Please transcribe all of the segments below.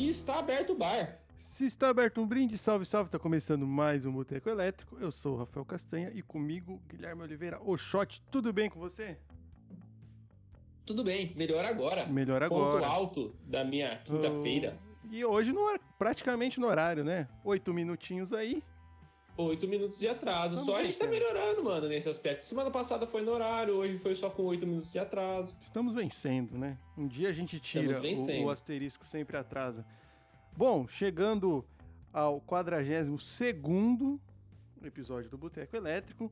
E está aberto o bar. Se está aberto um brinde, salve, salve, está começando mais um Boteco Elétrico. Eu sou o Rafael Castanha e comigo, Guilherme Oliveira. O Shot, tudo bem com você? Tudo bem, melhor agora. Melhor Ponto agora. alto da minha quinta-feira. E hoje, no, praticamente no horário, né? Oito minutinhos aí. Oito minutos de atraso. Estamos Só a gente tá melhorando, mano, nesse aspecto. Semana passada foi no horário, hoje foi só com oito minutos de atraso. Estamos vencendo, né? Um dia a gente tira o, o asterisco sempre atrasa. Bom, chegando ao 42 segundo episódio do Boteco Elétrico.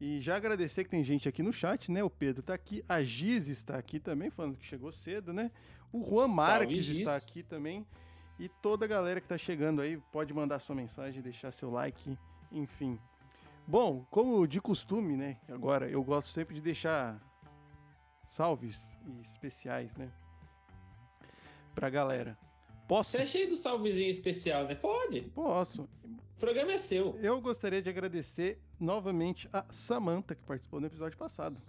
E já agradecer que tem gente aqui no chat, né? O Pedro tá aqui, a Giz está aqui também, falando que chegou cedo, né? O Juan Marques está aqui também. E toda a galera que tá chegando aí, pode mandar sua mensagem, deixar seu like, enfim. Bom, como de costume, né? Agora eu gosto sempre de deixar salves especiais, né? Pra galera. Posso? Você é cheio do salvezinho especial, né? Pode. Posso. O programa é seu. Eu gostaria de agradecer novamente a Samantha, que participou no episódio passado.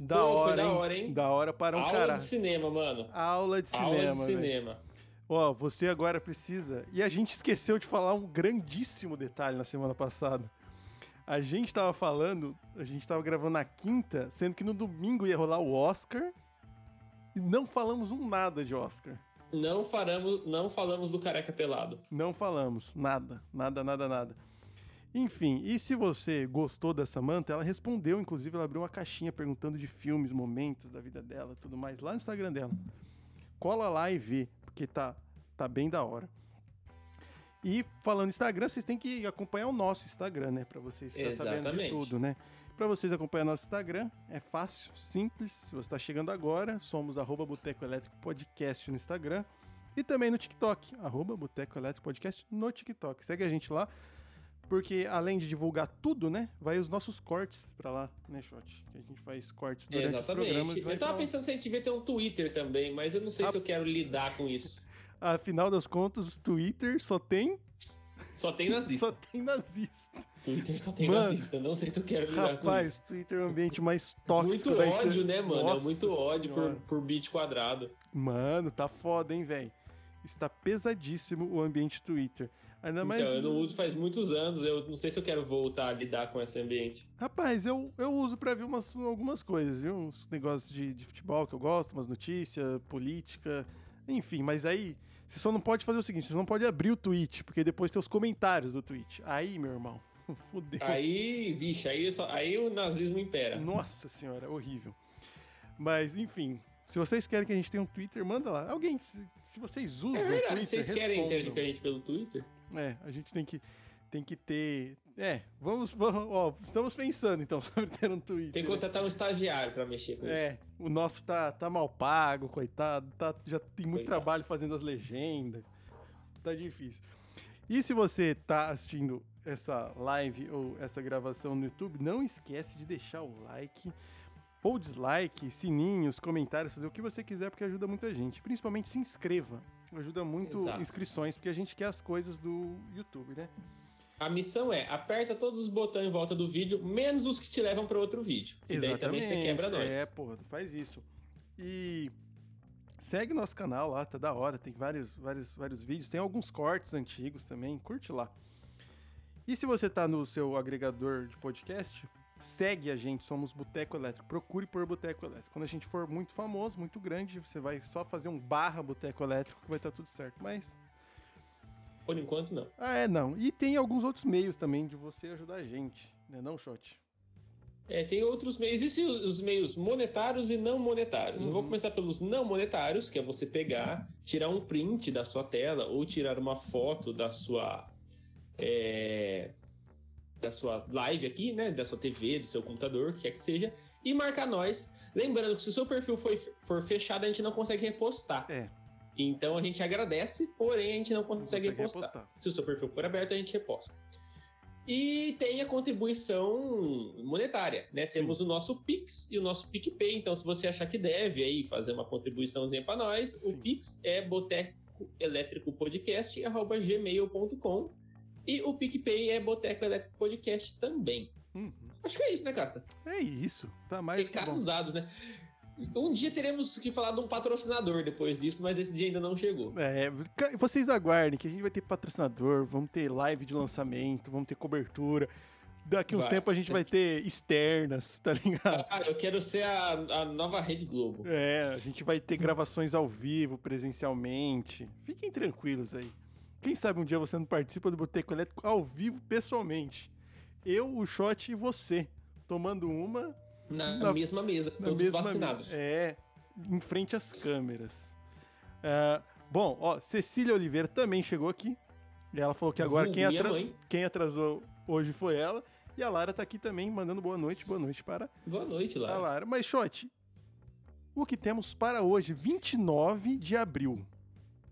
Da Pô, hora, da hora, hein? Da hora para um Aula caralho. de cinema, mano. Aula de cinema. Aula de cinema. Ó, você agora precisa. E a gente esqueceu de falar um grandíssimo detalhe na semana passada. A gente tava falando, a gente tava gravando na quinta, sendo que no domingo ia rolar o Oscar. E não falamos um nada de Oscar. Não, faramos, não falamos do careca pelado. Não falamos nada, nada, nada, nada. Enfim, e se você gostou da Samantha, ela respondeu, inclusive, ela abriu uma caixinha perguntando de filmes, momentos da vida dela, tudo mais, lá no Instagram dela. Cola lá e vê, porque tá, tá bem da hora. E falando Instagram, vocês têm que acompanhar o nosso Instagram, né? Pra vocês ficarem sabendo de tudo, né? Pra vocês acompanhar nosso Instagram, é fácil, simples. Se você tá chegando agora, somos arroba Boteco Elétrico Podcast no Instagram. E também no TikTok, arroba Boteco Elétrico Podcast no TikTok. Segue a gente lá, porque além de divulgar tudo, né? Vai os nossos cortes pra lá, né, Shot? Que a gente faz cortes durante os programas. Exatamente. Eu tava pra pensando se a gente devia ter um Twitter também, mas eu não sei Ah. se eu quero lidar com isso. Afinal das contas, Twitter só tem, Só tem nazista. só tem nazista. Twitter só tem Mano, nazista. Não sei se eu quero lidar com isso. Rapaz, Twitter é o ambiente mais tóxico Muito ódio, né, mano? Nossa é muito ódio por, por bit quadrado. Mano, tá foda, hein, velho? Está pesadíssimo o ambiente Twitter. Ainda mais. Então, eu não uso faz muitos anos. Eu não sei se eu quero voltar a lidar com esse ambiente. Rapaz, eu, eu uso pra ver umas, algumas coisas, viu? Uns negócios de, de futebol que eu gosto, umas notícias, política, enfim. Mas aí, você só não pode fazer o seguinte: você não pode abrir o tweet, porque depois tem os comentários do tweet. Aí, meu irmão, fudeu. Aí, vixe, aí, só, aí o nazismo impera. Nossa senhora, horrível. Mas, enfim, se vocês querem que a gente tenha um Twitter, manda lá. Alguém, se, se vocês usam É o verdade. Twitter, Vocês querem interagir com a gente pelo Twitter? É, a gente tem que, tem que ter... É, vamos, vamos... Ó, estamos pensando, então, sobre ter um Twitter. Tem que contratar um estagiário pra mexer com isso. É, o nosso tá, tá mal pago, coitado. Tá, já tem muito Coitado. trabalho fazendo as legendas. Tá difícil. E se você tá assistindo essa live ou essa gravação no YouTube, não esquece de deixar o like ou dislike, sininhos, comentários, fazer o que você quiser, porque ajuda muita gente. Principalmente se inscreva. Ajuda muito Exato. inscrições, porque a gente quer as coisas do YouTube, né? A missão é aperta todos os botões em volta do vídeo, menos os que te levam para outro vídeo. E daí também você quebra nós. É, porra, faz isso. E segue nosso canal lá, tá da hora. Tem vários, vários, vários vídeos. Tem alguns cortes antigos também. Curte lá. E se você tá no seu agregador de podcast, segue a gente. Somos Boteco Elétrico. Procure por Boteco Elétrico. Quando a gente for muito famoso, muito grande, você vai só fazer um barra Boteco Elétrico que vai estar tudo certo. Mas Por enquanto, não. ah, é, não. E tem alguns outros meios também de você ajudar a gente, né, não, Shot? É, tem outros meios. Existem os os meios monetários e não monetários. Eu vou Uhum. começar pelos não monetários, que é você pegar, tirar um print da sua tela ou tirar uma foto da sua. é, da sua live aqui, né? Da sua TV, do seu computador, o que quer que seja, e marcar nós. Lembrando que se o seu perfil foi, for fechado, a gente não consegue repostar. É. Então a gente agradece, porém a gente não consegue, consegue repostar. repostar. Se o seu perfil for aberto, a gente reposta. E tem a contribuição monetária, né? Temos o nosso Pix e o nosso PicPay. Então, se você achar que deve aí fazer uma contribuiçãozinha para nós, Sim. o Pix é botecoelétricopodcast.gmail.com e o PicPay é Boteco Elétrico Podcast também. Uhum. Acho que é isso, né, Casta? É isso. Tá mais bom. Recados dados, né? Um dia teremos que falar de um patrocinador depois disso, mas esse dia ainda não chegou. É, vocês aguardem que a gente vai ter patrocinador, vamos ter live de lançamento, vamos ter cobertura. Daqui uns tempos a gente vai ter externas, tá ligado? Ah, eu quero ser a, a nova Rede Globo. É, a gente vai ter gravações ao vivo, presencialmente. Fiquem tranquilos aí. Quem sabe um dia você não participa do Boteco Elétrico ao vivo, pessoalmente. Eu, o Shot e você. Tomando uma. Na, na mesma mesa, na todos mesma vacinados. Mesa. É, em frente às câmeras. Uh, bom, ó, Cecília Oliveira também chegou aqui. E ela falou que agora quem, quem atrasou hoje foi ela. E a Lara tá aqui também, mandando boa noite, boa noite para. Boa noite, Lara. A Lara. Mas, Shot, o que temos para hoje, 29 de abril?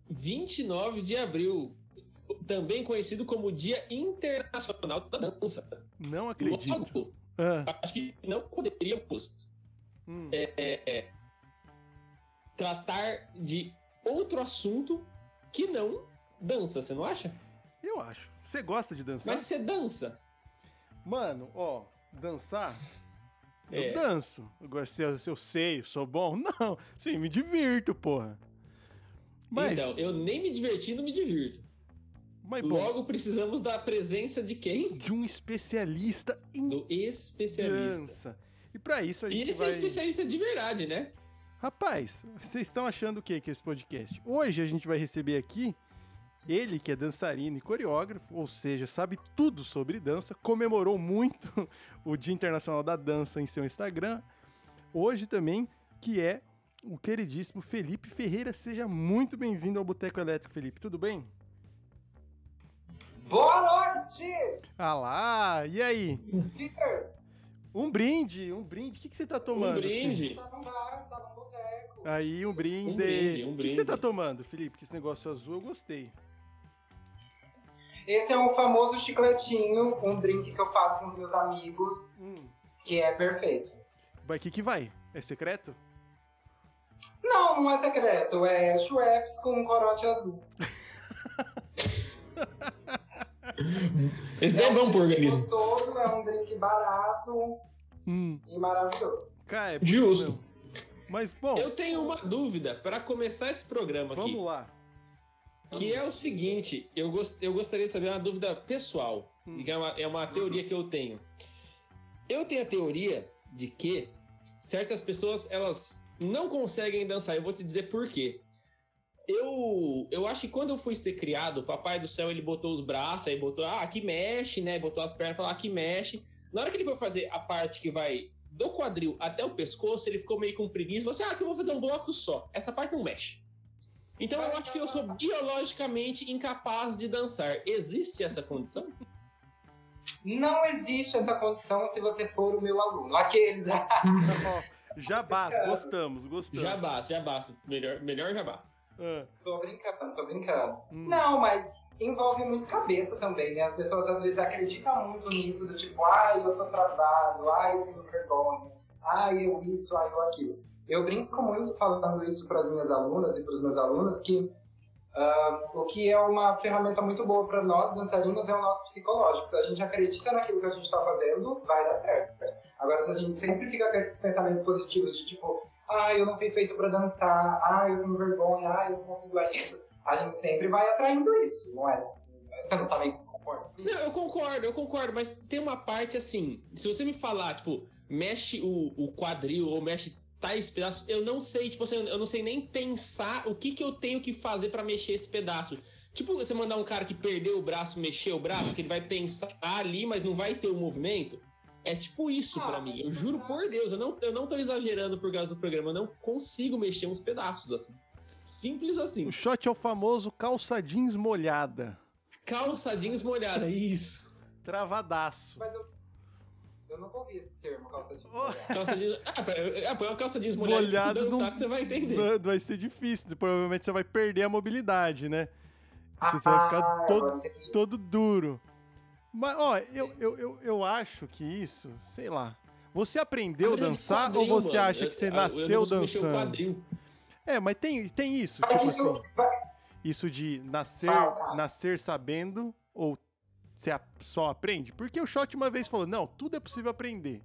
29 de abril, também conhecido como Dia Internacional da Dança. Não acredito. Logo, ah. acho que não poderíamos hum. é, é, é, tratar de outro assunto que não dança, você não acha? Eu acho. Você gosta de dançar? Mas você dança. Mano, ó, dançar. É. Eu danço. Agora, se eu, se eu sei, sou bom, não. Sim, me divirto, porra. Mas... Então, eu nem me diverti, não me divirto. Mas, Logo, bom, precisamos da presença de quem? De um especialista em Do especialista. dança. E para isso a gente E ele vai... é especialista de verdade, né? Rapaz, vocês estão achando o que que é esse podcast? Hoje a gente vai receber aqui ele, que é dançarino e coreógrafo, ou seja, sabe tudo sobre dança, comemorou muito o Dia Internacional da Dança em seu Instagram. Hoje também, que é o queridíssimo Felipe Ferreira. Seja muito bem-vindo ao Boteco Elétrico, Felipe. Tudo bem? Boa noite! Ah lá, e aí? Um brinde, um brinde. O que, que você tá tomando? Um brinde? Tá no bar, tá no boteco. Aí, um brinde. Um brinde, um brinde. O que, que você tá tomando, Felipe? Que esse negócio azul eu gostei. Esse é um famoso chicletinho, um drink que eu faço com os meus amigos, hum. que é perfeito. Mas o que, que vai? É secreto? Não, não é secreto. É Schweppes com um corote azul. Esse daí é bom pro organismo. Gostoso, é um drink barato hum. e maravilhoso. Cara, é Justo. Mas, bom... Eu tenho uma dúvida para começar esse programa vamos aqui. Vamos lá. Que é o seguinte, eu, gost, eu gostaria de saber uma dúvida pessoal. Hum. É, uma, é uma teoria que eu tenho. Eu tenho a teoria de que certas pessoas, elas não conseguem dançar. Eu vou te dizer por quê. Eu, eu acho que quando eu fui ser criado, o papai do céu, ele botou os braços, aí botou, ah, aqui mexe, né? Botou as pernas, falou, aqui mexe. Na hora que ele foi fazer a parte que vai do quadril até o pescoço, ele ficou meio com preguiça. Falou assim, ah, que eu vou fazer um bloco só. Essa parte não mexe. Então eu acho que eu sou biologicamente incapaz de dançar. Existe essa condição? Não existe essa condição se você for o meu aluno. Aqueles. jabás, gostamos, gostamos. Jabás, jabás. Melhor, melhor jabá. Ah. Tô brincando, tô brincando. Hum. Não, mas envolve muito cabeça também, né? As pessoas às vezes acreditam muito nisso, do tipo, ai, eu sou travado, ai, eu tenho vergonha, ai, eu isso, ai, eu aquilo. Eu brinco muito falando isso para as minhas alunas e para os meus alunos que uh, o que é uma ferramenta muito boa para nós dançarinos é o nosso psicológico. Se a gente acredita naquilo que a gente está fazendo, vai dar certo. Agora, se a gente sempre fica com esses pensamentos positivos de tipo, ah, eu não fui feito para dançar, ah, eu tenho vergonha, ah, eu não consigo isso, a gente sempre vai atraindo isso, não é? Você não também concorda? Não, eu concordo, eu concordo, mas tem uma parte assim, se você me falar, tipo, mexe o, o quadril ou mexe tais pedaços, eu não sei, tipo assim, eu não sei nem pensar o que, que eu tenho que fazer para mexer esse pedaço. Tipo, você mandar um cara que perdeu o braço, mexer o braço, que ele vai pensar ali, mas não vai ter o movimento. É tipo isso ah, para mim. Eu juro por Deus, eu não, eu não tô exagerando por causa do programa, eu não consigo mexer uns pedaços assim. Simples assim. O shot é o famoso calça jeans molhada. Calça jeans molhada, isso. Travadaço. Mas eu, eu nunca ouvi esse termo, calça jeans molhada. Calça jeans... Ah, põe uma calça jeans molhada Molhado dançar não, que você vai entender. Vai ser difícil, provavelmente você vai perder a mobilidade, né? Então, você vai ficar ah, todo, todo duro. Mas, ó, eu, eu, eu, eu acho que isso, sei lá. Você aprendeu a dançar ou você mano. acha que você eu, nasceu eu dançando? É, mas tem, tem isso, tipo assim. Isso de nascer, nascer sabendo ou você só aprende? Porque o Shot uma vez falou: não, tudo é possível aprender.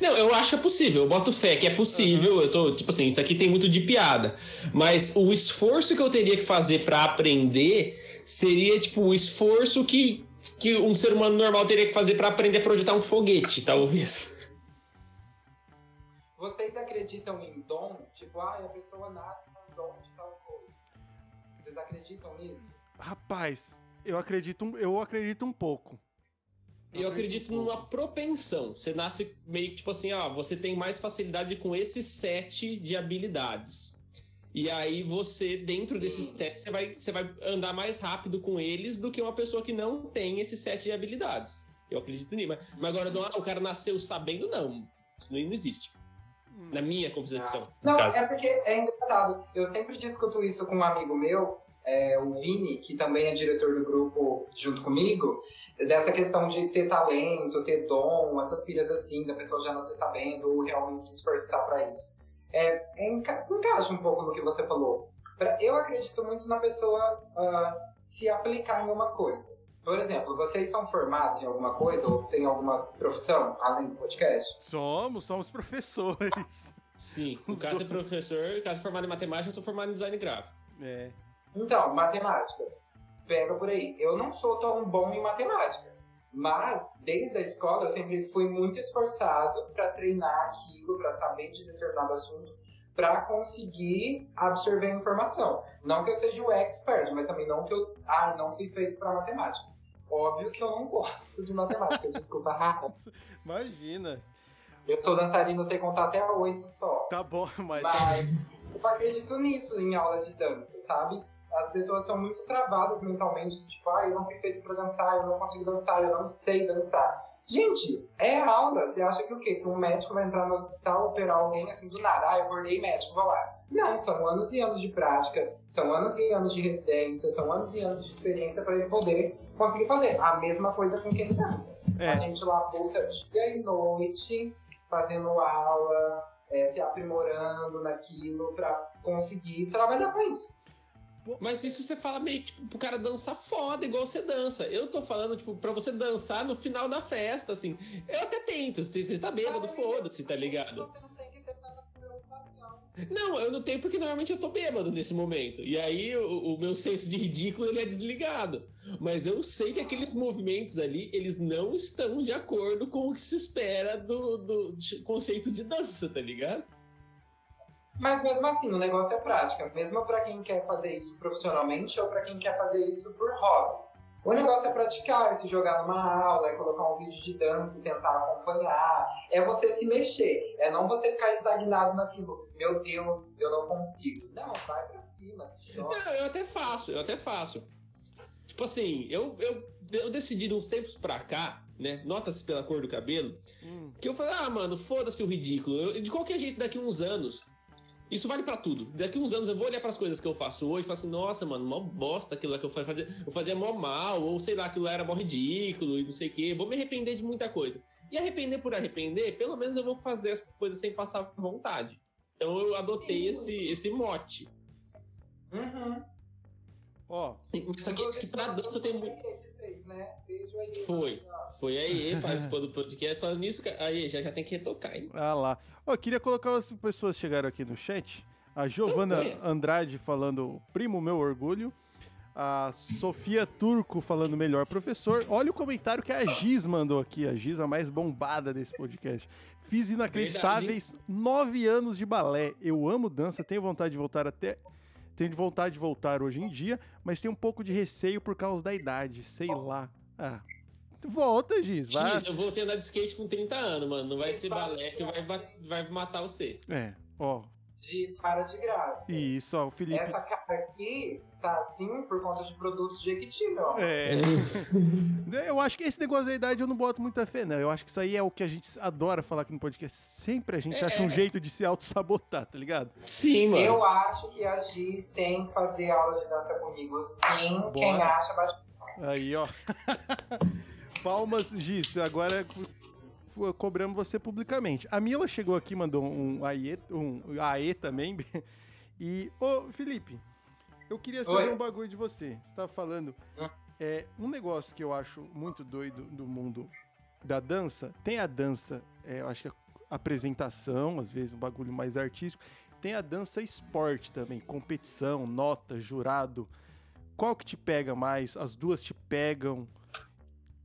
Não, eu acho possível, eu boto fé que é possível. Uhum. Eu tô, tipo assim, isso aqui tem muito de piada. Mas o esforço que eu teria que fazer para aprender seria, tipo, o esforço que, que um ser humano normal teria que fazer para aprender a projetar um foguete, talvez. Vocês acreditam em dom? Tipo, ah, a pessoa nasce com dom de tal coisa. Vocês acreditam nisso? Rapaz, eu acredito, eu acredito um pouco. Eu acredito numa propensão. Você nasce meio que tipo assim, ó, você tem mais facilidade com esse set de habilidades. E aí você, dentro desses sets, você vai, você vai andar mais rápido com eles do que uma pessoa que não tem esse set de habilidades. Eu acredito nisso. Mas, mas agora, não, ah, o cara nasceu sabendo, não. Isso não, existe. Na minha concepção. Não, é porque é engraçado. Eu sempre discuto isso com um amigo meu, é, o Vini, que também é diretor do grupo junto comigo, dessa questão de ter talento, ter dom, essas pilhas assim, da pessoa já nascer sabendo ou realmente se esforçar para isso. É, é, se encaixa um pouco no que você falou. Eu acredito muito na pessoa uh, se aplicar em uma coisa. Por exemplo, vocês são formados em alguma coisa ou têm alguma profissão além do podcast? Somos, somos professores. Sim, o caso é professor, o caso é formado em matemática, eu sou formado em design gráfico. É. Então, matemática. Pega por aí. Eu não sou tão bom em matemática. Mas, desde a escola, eu sempre fui muito esforçado para treinar aquilo, para saber de determinado assunto, para conseguir absorver a informação. Não que eu seja o expert, mas também não que eu. Ah, não fui feito para matemática. Óbvio que eu não gosto de matemática, desculpa, Rafa. Imagina. Eu sou dançarino, sei contar até oito só. Tá bom, mas. Mas eu acredito nisso em aula de dança, sabe? As pessoas são muito travadas mentalmente, tipo, ah, eu não fui feito para dançar, eu não consigo dançar, eu não sei dançar. Gente, é aula. Você acha que o quê? Que um médico vai entrar no hospital, operar alguém assim do nada, ah, eu acordei médico, vou lá. Não, são anos e anos de prática, são anos e anos de residência, são anos e anos de experiência para ele poder conseguir fazer. A mesma coisa com quem dança. É. A gente lá puta dia e noite fazendo aula, é, se aprimorando naquilo para conseguir trabalhar com isso. Mas isso você fala meio tipo pro cara dançar foda, igual você dança. Eu tô falando, tipo, pra você dançar no final da festa, assim. Eu até tento. Você, você tá bêbado, foda-se, tá ligado? Não, eu não tenho porque normalmente eu tô bêbado nesse momento. E aí o, o, meu senso de ridículo ele é desligado. Mas eu sei que aqueles movimentos ali, eles não estão de acordo com o que se espera do, do conceito de dança, tá ligado? Mas mesmo assim, o negócio é prática, mesmo para quem quer fazer isso profissionalmente ou para quem quer fazer isso por hobby. O negócio é praticar, é se jogar numa aula, é colocar um vídeo de dança e tentar acompanhar, é você se mexer, é não você ficar estagnado naquilo. Meu Deus, eu não consigo. Não, vai pra cima, se joga. Não, eu até faço, eu até faço. Tipo assim, eu, eu, eu decidi uns tempos pra cá, né? Nota-se pela cor do cabelo, hum. que eu falei, ah, mano, foda-se o ridículo. Eu, de qualquer jeito, daqui uns anos, isso vale para tudo. Daqui uns anos eu vou olhar para as coisas que eu faço hoje e falar assim: nossa, mano, mó bosta aquilo lá que eu fazia. Eu fazia mó mal, ou sei lá, aquilo lá era mó ridículo e não sei o quê. Vou me arrepender de muita coisa. E arrepender por arrepender, pelo menos eu vou fazer as coisas sem passar vontade. Então eu adotei esse, esse mote. Uhum. Ó. Oh. Só que, que pra dança tem muito. Né? Foi. Foi aí, participou do podcast. Falando nisso, aí já, já tem que retocar, hein? Ah lá. Ó, queria colocar as pessoas que chegaram aqui no chat. A Giovana Andrade falando primo meu orgulho. A Sofia Turco falando melhor professor. Olha o comentário que a Giz mandou aqui. A Giz, a mais bombada desse podcast. Fiz inacreditáveis nove anos de balé. Eu amo dança, tenho vontade de voltar até. Tenho vontade de voltar hoje em dia, mas tenho um pouco de receio por causa da idade. Sei lá. Ah, Volta, Giz. Vai. Giz, eu vou ter andar de skate com 30 anos, mano. Não vai ser balé que vai, vai matar você. É, ó. De cara de graça. Isso, ó, o Felipe. Essa cara aqui tá assim por conta de produtos de Jequiti, meu. É. eu acho que esse negócio da idade eu não boto muita fé, não. Eu acho que isso aí é o que a gente adora falar aqui no podcast. Sempre a gente é. acha um jeito de se auto-sabotar, tá ligado? Sim, mano. Eu acho que a Giz tem que fazer aula de dança comigo, sim. Bora. Quem acha, bate. Aí, ó. Palmas, Giz. Agora cobramos você publicamente. A Mila chegou aqui, mandou um AE, um AE também. E, ô, Felipe, eu queria saber Oi? um bagulho de você. Você tava falando. Hum? É, um negócio que eu acho muito doido do mundo da dança. Tem a dança, é, eu acho que apresentação, às vezes um bagulho mais artístico. Tem a dança esporte também, competição, nota, jurado. Qual que te pega mais? As duas te pegam?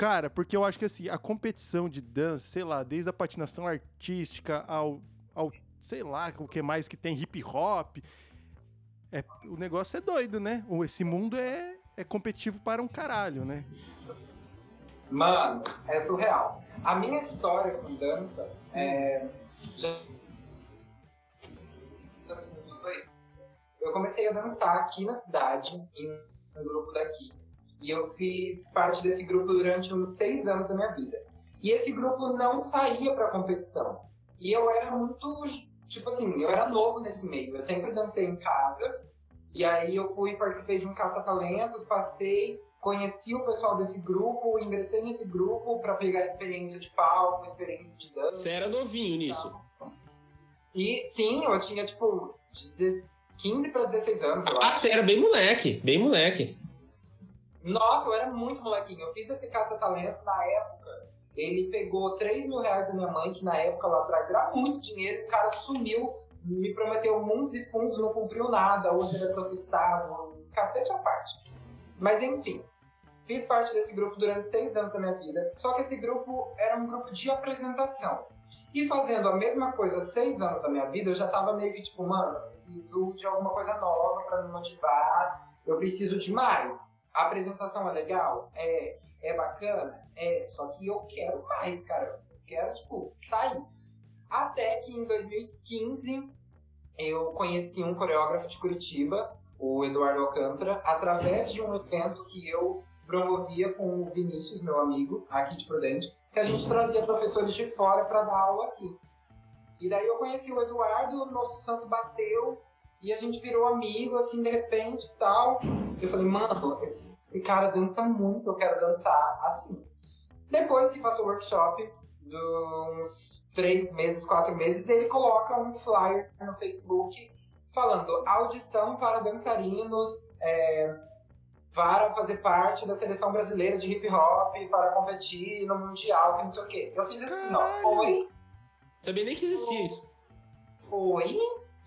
Cara, porque eu acho que assim, a competição de dança, sei lá, desde a patinação artística ao, ao sei lá, o que mais que tem hip hop. É, o negócio é doido, né? Esse mundo é, é competitivo para um caralho, né? Mano, é surreal. A minha história com dança é. Eu comecei a dançar aqui na cidade, em um grupo daqui. E eu fiz parte desse grupo durante uns seis anos da minha vida. E esse grupo não saía pra competição. E eu era muito. Tipo assim, eu era novo nesse meio. Eu sempre dancei em casa. E aí eu fui, participei de um caça-talentos, passei, conheci o pessoal desse grupo, ingressei nesse grupo para pegar experiência de palco, experiência de dança. Você era novinho nisso? E sim, eu tinha tipo 15 para 16 anos, eu ah, você era bem moleque, bem moleque. Nossa, eu era muito molequinho. Eu fiz esse caça-talentos na época. Ele pegou 3 mil reais da minha mãe, que na época lá atrás era muito dinheiro, o cara sumiu, me prometeu mundos e fundos, não cumpriu nada, hoje ele é processado, cacete à parte. Mas enfim, fiz parte desse grupo durante seis anos da minha vida, só que esse grupo era um grupo de apresentação. E fazendo a mesma coisa seis anos da minha vida, eu já tava meio que tipo, mano, preciso de alguma coisa nova para me motivar, eu preciso de mais. A apresentação é legal? É. É bacana? É. Só que eu quero mais, cara. Eu quero, tipo, sair. Até que em 2015 eu conheci um coreógrafo de Curitiba, o Eduardo Alcântara, através de um evento que eu promovia com o Vinícius, meu amigo, aqui de Prudente, que a gente trazia professores de fora para dar aula aqui. E daí eu conheci o Eduardo, o nosso santo bateu, e a gente virou amigo, assim, de repente e tal. Eu falei, mano, esse, esse, cara dança muito, eu quero dançar assim. Depois que passou o workshop, de uns três meses, quatro meses, ele coloca um flyer no Facebook falando audição para dançarinos é, para fazer parte da seleção brasileira de hip hop, para competir no Mundial, que não sei o quê. Eu fiz assim, ó, oi. Sabia nem que existia isso. Oi?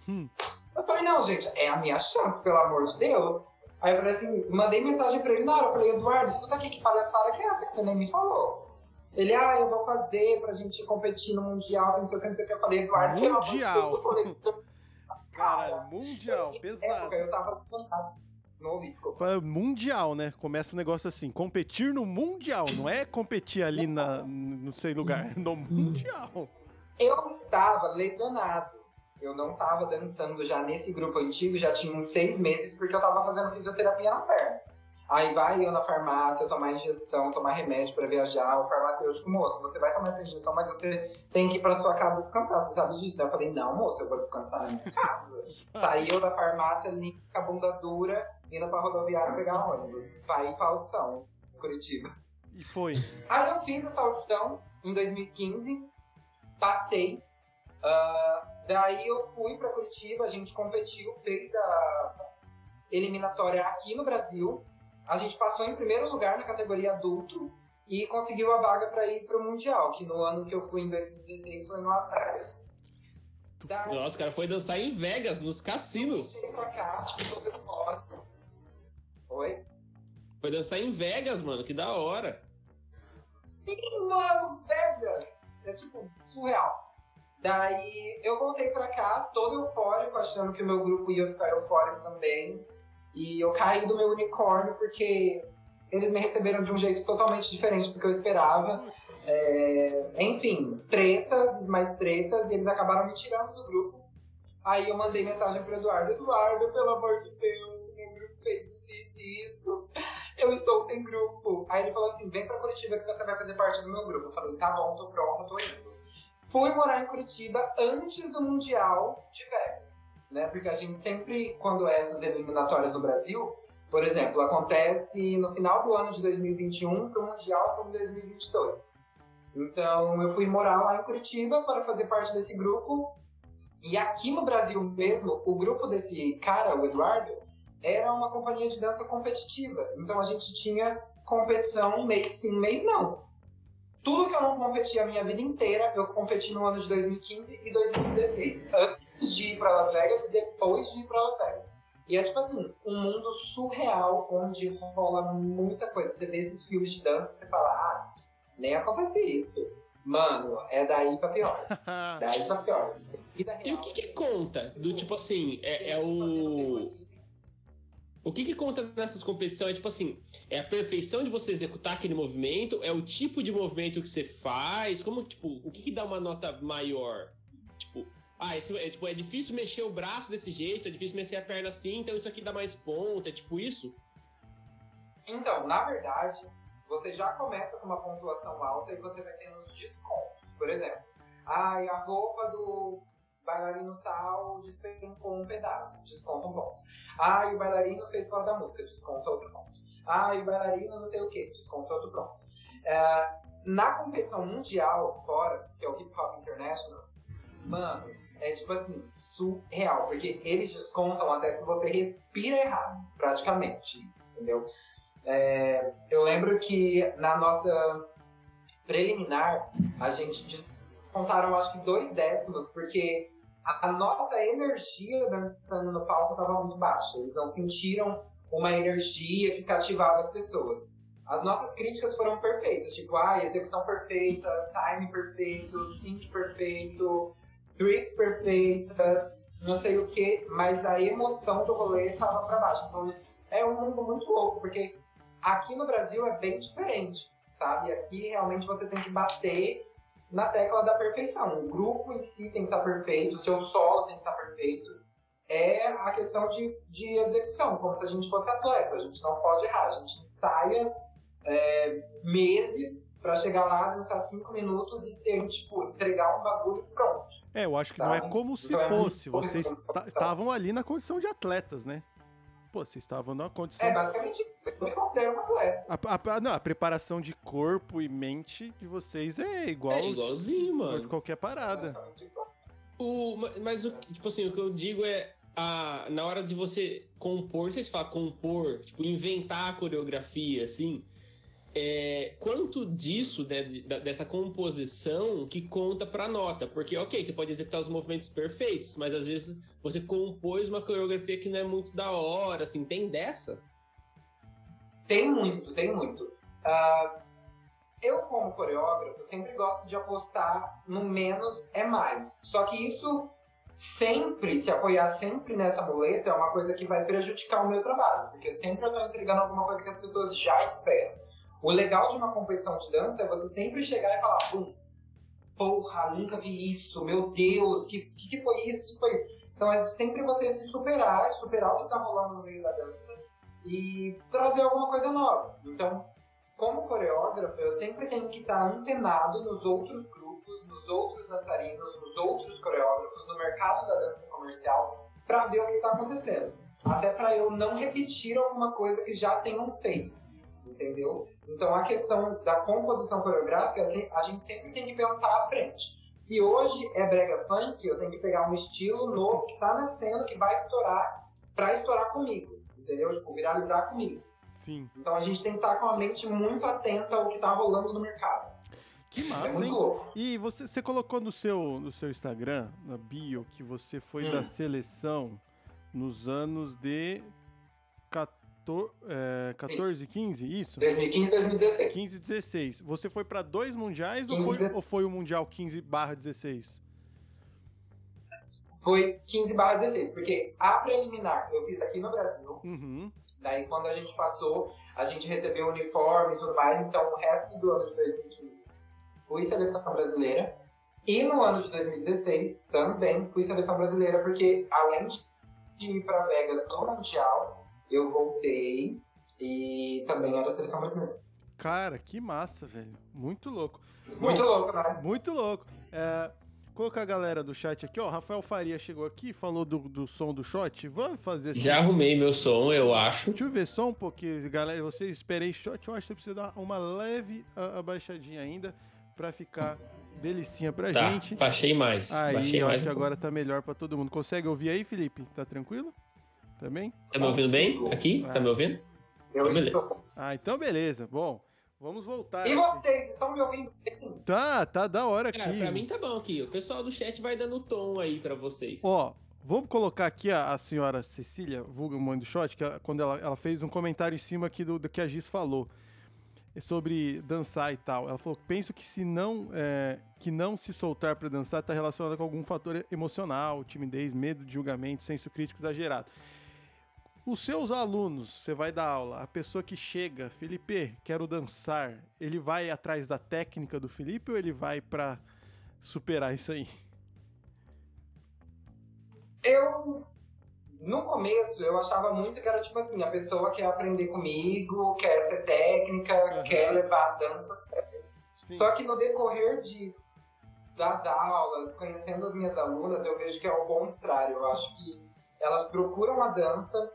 Hum. Eu falei, não, gente, é a minha chance, pelo amor de Deus. Aí eu falei assim, mandei mensagem pra ele na hora. Eu falei, Eduardo, escuta aqui que palhaçada que é essa que você nem me falou. Ele, ah, eu vou fazer pra gente competir no Mundial, não sei o que, não sei o que. Eu falei, Eduardo, Mundial. Caralho, Mundial, pesado. Eu tava não ouvi, desculpa. Mundial, né? Começa o um negócio assim, competir no Mundial, não é competir ali na, no sei lugar, no Mundial. Eu estava lesionado eu não tava dançando já nesse grupo antigo, já tinha uns seis meses, porque eu tava fazendo fisioterapia na perna. Aí vai eu na farmácia tomar injeção, tomar remédio para viajar. O farmacêutico, moço, você vai tomar essa injeção, mas você tem que ir pra sua casa descansar. Você sabe disso? Daí eu falei, não, moço, eu vou descansar na minha casa. Saiu da farmácia, com a bunda dura, indo pra rodoviária pegar ônibus. Vai pra audição, Curitiba. E foi. Aí eu fiz essa audição em 2015, passei. Uh, Daí eu fui para Curitiba, a gente competiu, fez a eliminatória aqui no Brasil. A gente passou em primeiro lugar na categoria adulto e conseguiu a vaga para ir para o Mundial, que no ano que eu fui em 2016 foi no Las Vegas. Daí, Nossa, o cara foi dançar em Vegas, nos cassinos. Pra cá, tipo, Oi? Foi dançar em Vegas, mano, que da hora. Sim, mano, Vegas! É tipo, surreal. Daí eu voltei para casa todo eufórico, achando que o meu grupo ia ficar eufórico também. E eu caí do meu unicórnio porque eles me receberam de um jeito totalmente diferente do que eu esperava. É, enfim, tretas e mais tretas, e eles acabaram me tirando do grupo. Aí eu mandei mensagem pro Eduardo: Eduardo, pelo amor de Deus, meu grupo fez isso isso. Eu estou sem grupo. Aí ele falou assim: vem pra Curitiba que você vai fazer parte do meu grupo. Eu falei: tá bom, tô pronto, tô indo fui morar em Curitiba antes do Mundial de Vegas, né? Porque a gente sempre, quando é essas eliminatórias no Brasil, por exemplo, acontece no final do ano de 2021 para o Mundial são 2022. Então eu fui morar lá em Curitiba para fazer parte desse grupo. E aqui no Brasil mesmo, o grupo desse cara, o Eduardo, era uma companhia de dança competitiva. Então a gente tinha competição mês sim, mês não. Tudo que eu não competi a minha vida inteira, eu competi no ano de 2015 e 2016. Antes de ir para Las Vegas e depois de ir para Las Vegas. E é tipo assim, um mundo surreal onde rola muita coisa. Você vê esses filmes de dança e você fala, ah, nem acontece isso. Mano, é daí pra pior. daí pra pior. E o que, que conta? Do tipo assim, é, é o. O que, que conta nessas competições? É tipo assim, é a perfeição de você executar aquele movimento? É o tipo de movimento que você faz? Como, tipo, o que, que dá uma nota maior? Tipo, ah, esse, é, tipo, é difícil mexer o braço desse jeito, é difícil mexer a perna assim, então isso aqui dá mais ponta, é tipo isso? Então, na verdade, você já começa com uma pontuação alta e você vai tendo os descontos. Por exemplo, ai, a roupa do bailarino tal despencou um pedaço, desconta um ponto. Ah, o bailarino fez fora da música, desconta outro ponto. Ah, o bailarino não sei o que, desconta outro ponto. É, na competição mundial fora, que é o Hip Hop International, mano, é tipo assim, surreal, porque eles descontam até se você respira errado, praticamente isso, entendeu? É, eu lembro que na nossa preliminar, a gente descontaram acho que dois décimos, porque a, nossa energia dançando no palco estava muito baixa. Eles não sentiram uma energia que cativava as pessoas. As nossas críticas foram perfeitas, tipo, ah, execução perfeita, time perfeito, sync perfeito, tricks perfeitas, não sei o que, mas a emoção do rolê estava para baixo. Então é um mundo muito louco, porque aqui no Brasil é bem diferente, sabe? Aqui realmente você tem que bater na tecla da perfeição. O grupo em si tem que estar perfeito, o seu solo tem que estar perfeito. É a questão de, de execução, como se a gente fosse atleta. A gente não pode errar, a gente ensaia é, meses para chegar lá, dançar cinco minutos e ter, tipo, entregar um bagulho pronto. É, eu acho que sabe? não é como se então, fosse. É Vocês estavam ali na condição de atletas, né? Pô, vocês estavam numa condição. É, basicamente, eu considero um atleta. A, a, não, a preparação de corpo e mente de vocês é igual. É igualzinho, mano. De qualquer parada. O, mas, o, tipo assim, o que eu digo é. A, na hora de você compor, não sei se fala compor, tipo, inventar a coreografia, assim é, quanto disso, né, dessa composição, que conta pra nota. Porque, ok, você pode executar os movimentos perfeitos, mas às vezes você compôs uma coreografia que não é muito da hora, assim, tem dessa? Tem muito, tem muito. Uh, eu, como coreógrafo, sempre gosto de apostar no menos é mais. Só que isso sempre, se apoiar sempre nessa muleta, é uma coisa que vai prejudicar o meu trabalho, porque sempre eu tô entregando alguma coisa que as pessoas já esperam. O legal de uma competição de dança é você sempre chegar e falar, Pum, porra, nunca vi isso, meu Deus, que, que, que foi isso, que foi isso? Então é sempre você se superar, superar o que tá rolando no meio da dança e trazer alguma coisa nova. Então, como coreógrafo, eu sempre tenho que estar antenado nos outros grupos, nos outros dançarinos, nos outros coreógrafos, no mercado da dança comercial, para ver o que está acontecendo. Até para eu não repetir alguma coisa que já tenham feito entendeu? Então a questão da composição coreográfica, assim, a gente sempre tem que pensar à frente. Se hoje é brega funk, eu tenho que pegar um estilo novo que está nascendo, que vai estourar, para estourar comigo, entendeu? Tipo, viralizar comigo. Sim. Então a gente tem que estar com a mente muito atenta ao que está rolando no mercado. Que massa, é muito hein? Louco. E você, você colocou no seu, no seu Instagram, na bio, que você foi hum. da seleção nos anos de 14, 15, é, isso? 2015 e 2016. 15 e 16. Você foi para dois mundiais ou foi, ou foi o Mundial 15 barra 16? Foi 15 barra 16, porque a preliminar eu fiz aqui no Brasil. Uhum. Daí quando a gente passou, a gente recebeu o uniforme e tudo mais, então o resto do ano de 2015 fui seleção brasileira. E no ano de 2016 também fui seleção brasileira, porque além de ir para Vegas no Mundial, eu voltei e também era seleção brasileira. Cara, que massa, velho. Muito louco. Muito Bom, louco, né? Muito louco. É, colocar a galera do chat aqui, ó. Rafael Faria chegou aqui, falou do, do som do shot. Vamos fazer assim. Já arrumei meu som, eu acho. Deixa eu ver só um pouquinho, galera. Vocês esperei shot. Eu acho que você precisa dar uma leve abaixadinha ainda pra ficar delicinha pra tá, gente. Baixei mais. Aí, baixei eu mais acho que agora tá melhor pra todo mundo. Consegue ouvir aí, Felipe? Tá tranquilo? Também? Tá me ouvindo bem? Aqui? Ah. Tá me ouvindo? Eu então, beleza. Ah, então beleza. Bom, Vamos voltar. E aqui. vocês, estão me ouvindo? Tá, tá da hora aqui. Cara, pra mim tá bom aqui. O pessoal do chat vai dando tom aí pra vocês. Ó, vamos colocar aqui a, a senhora Cecília, vulga Mãe do Shot, que ela- quando ela, ela fez um comentário em cima aqui do, do que a Giz falou. é Sobre dançar e tal. Ela falou: penso que se não é, que não se soltar pra dançar tá relacionado com algum fator emocional, timidez, medo de julgamento, senso crítico exagerado. Os seus alunos, você vai dar aula, a pessoa que chega, Felipe, quero dançar, ele vai atrás da técnica do Felipe ou ele vai pra superar isso aí? Eu, no começo, eu achava muito que era tipo assim, a pessoa quer aprender comigo, quer ser técnica, Aham. quer levar a dança sério. Só que no decorrer de, das aulas, conhecendo as minhas alunas, eu vejo que é o contrário. Eu acho que elas procuram a dança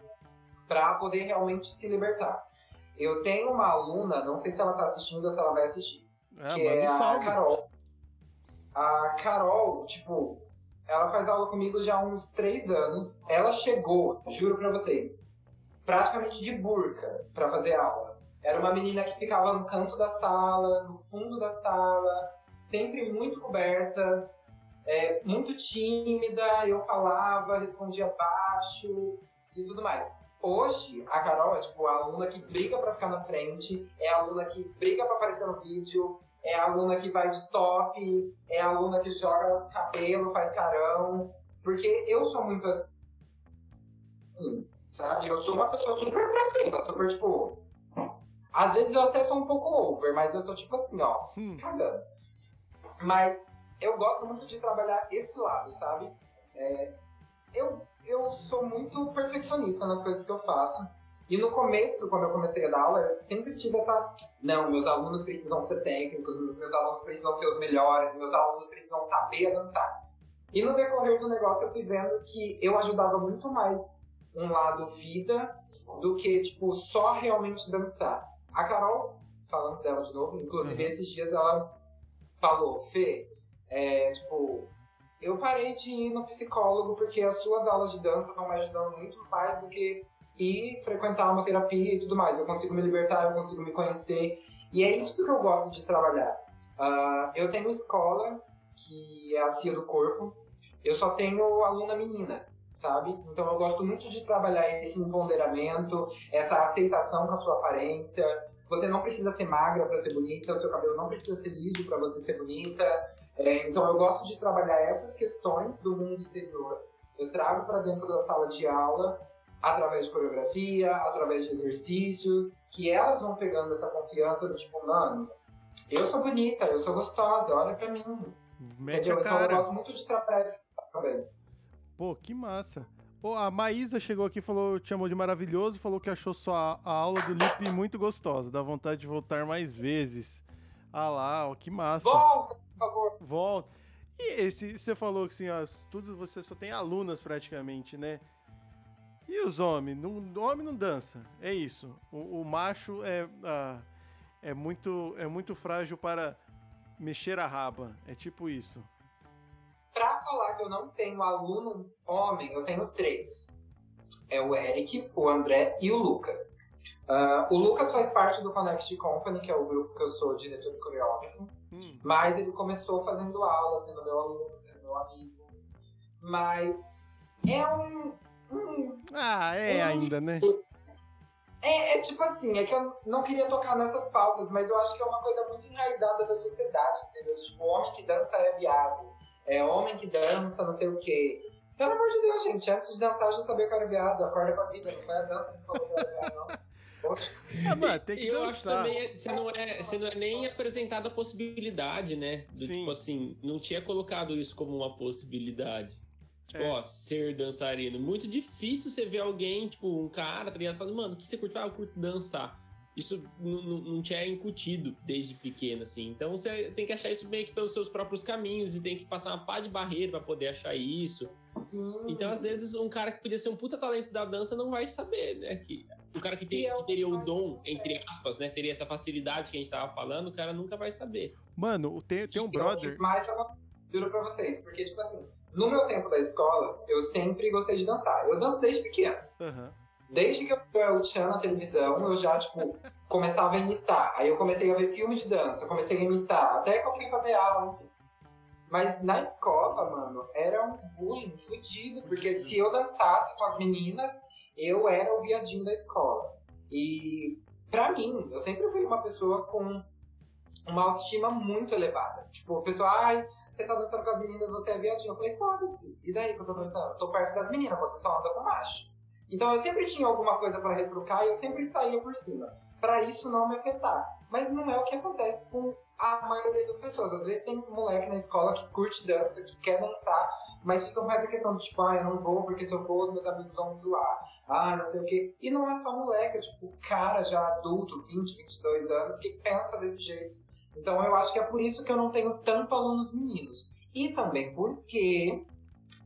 para poder realmente se libertar. Eu tenho uma aluna, não sei se ela tá assistindo ou se ela vai assistir, É, que é a salve. Carol. A Carol, tipo, ela faz aula comigo já há uns três anos. Ela chegou, juro pra vocês, praticamente de burca pra fazer aula. Era uma menina que ficava no canto da sala, no fundo da sala, sempre muito coberta, é, muito tímida. Eu falava, respondia baixo e tudo mais. Hoje, a Carol é tipo a aluna que briga pra ficar na frente, é a aluna que briga pra aparecer no vídeo, é a aluna que vai de top, é a aluna que joga cabelo, faz carão. Porque eu sou muito assim, sabe? Eu sou uma pessoa super pra cima, super tipo. Às vezes eu até sou um pouco over, mas eu tô tipo assim, ó, Hum, cagando. Mas eu gosto muito de trabalhar esse lado, sabe? É, eu, eu sou muito perfeccionista nas coisas que eu faço. E no começo, quando eu comecei a dar aula, eu sempre tive essa. Não, meus alunos precisam ser técnicos, meus, alunos precisam ser os melhores, meus alunos precisam saber dançar. E no decorrer do negócio eu fui vendo que eu ajudava muito mais um lado vida do que, tipo, só realmente dançar. A Carol, falando dela de novo, inclusive Uhum. esses dias ela falou, Fê, é, tipo, eu parei de ir no psicólogo porque as suas aulas de dança estão me ajudando muito mais do que ir frequentar uma terapia e tudo mais. Eu consigo me libertar, eu consigo me conhecer. E é isso que eu gosto de trabalhar. Ah, eu tenho escola, que é a CIA do Corpo. Eu só tenho aluna menina, sabe? Então eu gosto muito de trabalhar esse empoderamento, essa aceitação com a sua aparência. Você não precisa ser magra para ser bonita, o seu cabelo não precisa ser liso para você ser bonita. É, então eu gosto de trabalhar essas questões do mundo exterior. Eu trago para dentro da sala de aula através de coreografia, através de exercício, que elas vão pegando essa confiança do tipo, mano, eu sou bonita, eu sou gostosa, olha pra mim. mete Entendeu? a Então eu cara. gosto muito de trabalhar esse também. Pô, que massa. Pô, a Maísa chegou aqui e falou, te chamou de maravilhoso, falou que achou sua a aula do Lipe muito gostosa, dá vontade de voltar mais vezes. Ah lá, ó, que massa. Volta, favor. Volta. E esse, você falou que assim, ó, tudo você só tem alunas praticamente, né? E os homens? Não, o homem não dança, é isso. O, o macho é, ah, é, muito, é muito frágil para mexer a raba, é tipo isso. Pra falar que eu não tenho aluno homem, eu tenho três. É o Eric, o André e o Lucas. Ah, o Lucas faz parte do Connect Company, que é o grupo que eu sou diretor e coreógrafo. Hum, Mas ele começou fazendo aula, sendo meu aluno, sendo meu amigo. Mas é um. um- Ah, é ainda, né? é, é tipo assim, é que eu não queria tocar nessas pautas, mas eu acho que é uma coisa muito enraizada da sociedade, entendeu? Tipo, homem que dança é viado. É homem que dança, não sei o quê. Pelo amor de Deus, gente, antes de dançar eu já sabia que eu era viado, acorda pra vida, não foi a dança que falou que era viado, não. Ah, mano, tem que E eu acho também, você não, é, você não é nem apresentado a possibilidade, né? Do Sim. tipo assim, não tinha colocado isso como uma possibilidade. Tipo, É. ó, ser dançarino. Muito difícil você ver alguém, tipo, um cara, tá ligado? Falando, mano, o que você curte? Ah, eu curto dançar. Isso não, te é incutido desde pequeno, assim. Então você tem que achar isso meio que pelos seus próprios caminhos e tem que passar uma pá de barreira pra poder achar isso. Então, às vezes, um cara que podia ser um puta talento da dança não vai saber, né? Que, o cara que, tem- é que teria o dom, entre aspas, né? Teria essa facilidade que a gente tava falando, o cara nunca vai saber. Mano, tem, tem um Eu- brother. Mas eu juro pra vocês, porque, tipo assim, no meu tempo da escola, eu sempre gostei de dançar. Eu danço desde pequeno. Aham. Desde que eu vi o Chan na televisão, eu já, tipo, começava a imitar. Aí eu comecei a ver filmes de dança, comecei a imitar. Até que eu fui fazer aula, enfim. Mas na escola, mano, era um bullying fudido, porque se eu dançasse com as meninas, eu era o viadinho da escola. E para mim, eu sempre fui uma pessoa com uma autoestima muito elevada. Tipo, o pessoal, ai, você tá dançando com as meninas, você é viadinho. Eu falei, foda-se. E daí que eu tô dançando? Eu tô perto das meninas, você só anda com macho. Então eu sempre tinha alguma coisa para retrucar e eu sempre saía por cima. para isso não me afetar. Mas não é o que acontece com a maioria das pessoas. Às vezes tem um moleque na escola que curte dança, que quer dançar, mas fica com essa questão de tipo, ah, eu não vou porque se eu for os meus amigos vão me zoar. Ah, não sei o quê. E não é só moleque, é tipo, cara já adulto, 20, 22 anos, que pensa desse jeito. Então eu acho que é por isso que eu não tenho tanto alunos meninos. E também porque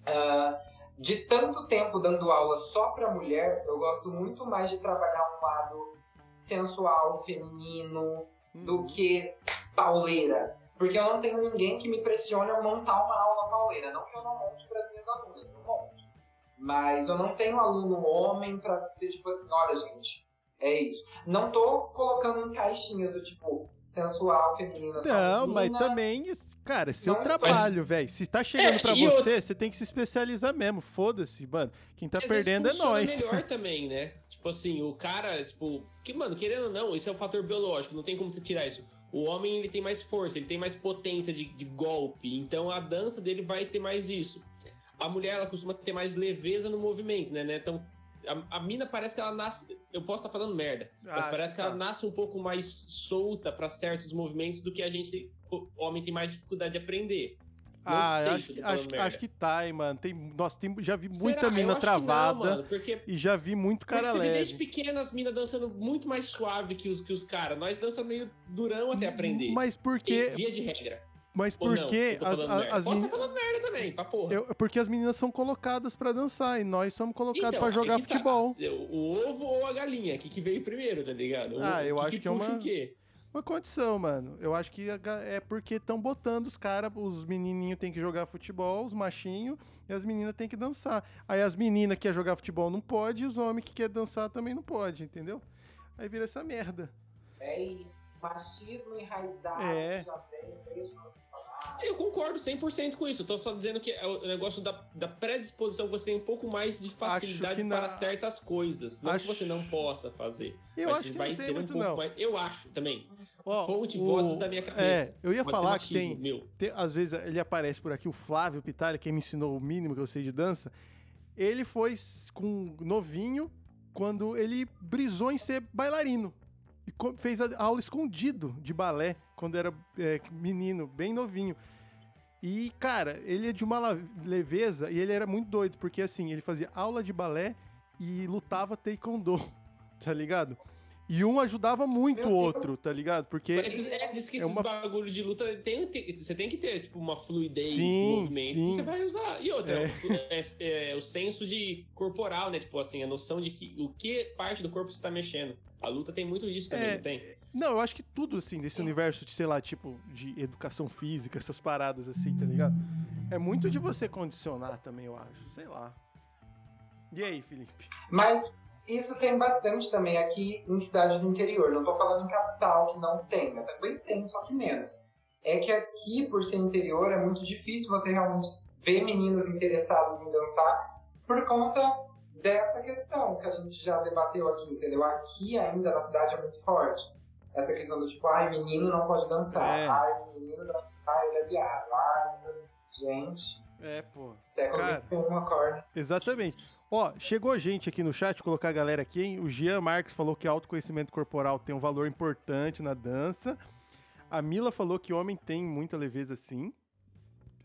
uh, de tanto tempo dando aula só para mulher, eu gosto muito mais de trabalhar um lado sensual, feminino, do uhum. que pauleira. Porque eu não tenho ninguém que me pressione a montar uma aula pauleira. Não que eu não monte para as minhas alunas, não monte. Mas eu não tenho aluno homem para ter, tipo assim, olha, gente, é isso. Não tô colocando em caixinhas do tipo sensual, feminina, Não, mas também, cara, é seu não, trabalho, mas... velho. Se tá chegando é, pra você, eu... você tem que se especializar mesmo. Foda-se, mano. Quem tá perdendo é nós. melhor também, né? Tipo assim, o cara, tipo, que, mano, querendo ou não, isso é um fator biológico, não tem como você tirar isso. O homem, ele tem mais força, ele tem mais potência de, de golpe, então a dança dele vai ter mais isso. A mulher, ela costuma ter mais leveza no movimento, né? né? Então, a, a, mina parece que ela nasce. Eu posso estar falando merda, mas parece que ela tá. nasce um pouco mais solta para certos movimentos do que a gente, o homem, tem mais dificuldade de aprender. Não ah, sei acho, acho, acho, que tá, hein, mano. Tem, nossa, tem, já vi muita Será? mina travada. Não, mano, porque, e já vi muito cara porque leve. Você vê desde pequena as minas dançando muito mais suave que os, que os caras. Nós dançamos meio durão até aprender. Mas porque. E, via de regra. Mas porque as, as, as Posso estar falando merda também, pra porra. Eu, porque as meninas são colocadas pra dançar e nós somos colocados então, pra jogar é tá. futebol. Tá. O ovo ou a galinha? O que, que veio primeiro, tá ligado? O, ah, eu que acho que, que é uma. O quê? Uma condição, mano. Eu acho que é porque estão botando os caras, os menininhos têm que jogar futebol, os machinhos, e as meninas têm que dançar. Aí as meninas que querem jogar futebol não pode, e os homens que querem dançar também não pode, entendeu? Aí vira essa merda. É isso. Machismo enraizado é. já vem desde eu concordo 100% com isso. Eu tô só dizendo que é o negócio da, da predisposição, você tem um pouco mais de facilidade na... para certas coisas. Não acho... que você não possa fazer. Eu mas acho você vai ter um pouco não. mais. Eu acho também. Oh, Fonte o... vozes da minha cabeça. É, eu ia Pode falar que tem, meu. tem. Às vezes ele aparece por aqui, o Flávio Pitalha, quem me ensinou o mínimo que eu sei de dança. Ele foi com novinho quando ele brisou em ser bailarino. E fez a aula escondido de balé quando era é, menino, bem novinho. E, cara, ele é de uma leveza e ele era muito doido, porque assim, ele fazia aula de balé e lutava taekwondo, tá ligado? E um ajudava muito o outro, tá ligado? Porque. Mas é, diz que é esses uma... bagulho de luta tem, tem, você tem que ter, tipo, uma fluidez sim, movimento sim. que você vai usar. E outra, é. É, é. o senso de corporal, né? Tipo assim, a noção de que o que parte do corpo você tá mexendo. A luta tem muito isso também, é, não tem? Não, eu acho que tudo, assim, desse universo de, sei lá, tipo, de educação física, essas paradas assim, tá ligado? É muito de você condicionar também, eu acho. Sei lá. E aí, Felipe? Mas isso tem bastante também aqui em cidade do interior. Não tô falando em capital que não tem, também tem, só que menos. É que aqui, por ser interior, é muito difícil você realmente ver meninos interessados em dançar por conta dessa questão que a gente já debateu aqui, entendeu? Aqui ainda na cidade é muito forte. Essa questão do tipo, ai, menino não pode dançar. É. Ah, esse menino dançar, ele é viado. Ah, gente. É, pô. Século Cara, XXI, acorda. Exatamente. Ó, chegou gente aqui no chat, colocar a galera aqui, hein? O Jean Marques falou que autoconhecimento corporal tem um valor importante na dança. A Mila falou que homem tem muita leveza sim.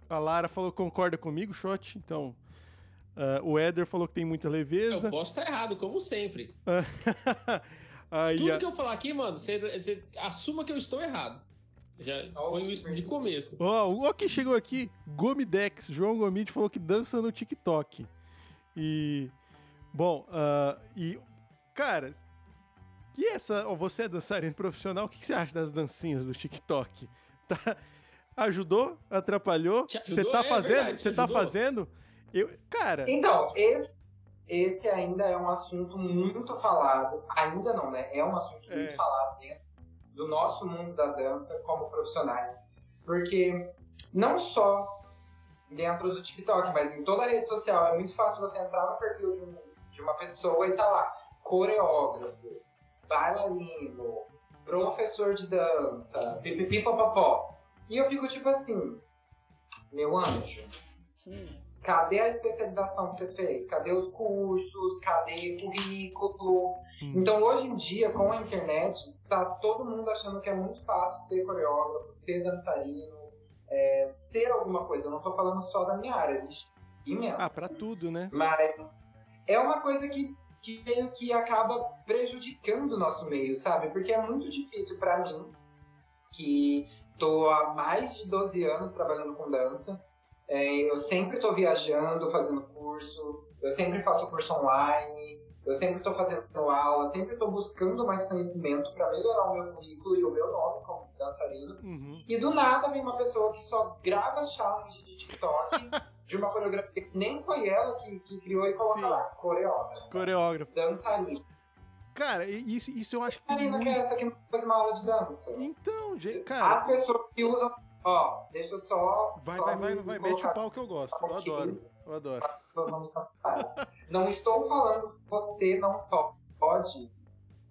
A Lara falou concorda comigo, shot. Então, Uh, o Éder falou que tem muita leveza. Eu posso estar errado, como sempre. Aí, Tudo a... que eu falar aqui, mano, você, você, assuma que eu estou errado. Já oh, ponho isso de começo. Ó, oh, o que chegou aqui, Gomidex, João Gomide falou que dança no TikTok. E. Bom, uh, e. Cara, e essa. Oh, você é dançarino profissional, o que, que você acha das dancinhas do TikTok? Tá, ajudou? Atrapalhou? Você tá é, fazendo? Você tá fazendo? Eu, cara. Então, esse, esse ainda é um assunto muito falado. Ainda não, né? É um assunto muito é. falado dentro do nosso mundo da dança como profissionais. Porque não só dentro do TikTok, mas em toda a rede social é muito fácil você entrar no perfil de, de uma pessoa e tá lá, coreógrafo, bailarino, professor de dança, pipipipopopó. E eu fico tipo assim, meu anjo, hum. Cadê a especialização que você fez? Cadê os cursos? Cadê o currículo? Hum. Então, hoje em dia, com a internet, tá todo mundo achando que é muito fácil ser coreógrafo, ser dançarino, é, ser alguma coisa. Eu não tô falando só da minha área, existe imenso. Ah, pra tudo, né? Mas é uma coisa que, que meio que acaba prejudicando o nosso meio, sabe? Porque é muito difícil para mim, que tô há mais de 12 anos trabalhando com dança, é, eu sempre estou viajando, fazendo curso, eu sempre faço curso online, eu sempre estou fazendo aula, sempre estou buscando mais conhecimento para melhorar o meu currículo e o meu nome como dançarino. Uhum. E do nada vem uma pessoa que só grava challenge de TikTok de uma coreografia que nem foi ela que, que criou e coloca Sim. lá, coreógrafo. Coreógrafo. Dançarino. Cara, isso, isso eu acho que. Dançarina muito... que é essa que não faz uma aula de dança. Então, gente, cara. As pessoas que usam Ó, deixa eu só. Vai, só vai, vai, vai, mete o pau que eu gosto. Eu adoro. Eu adoro. Não estou falando que você não pode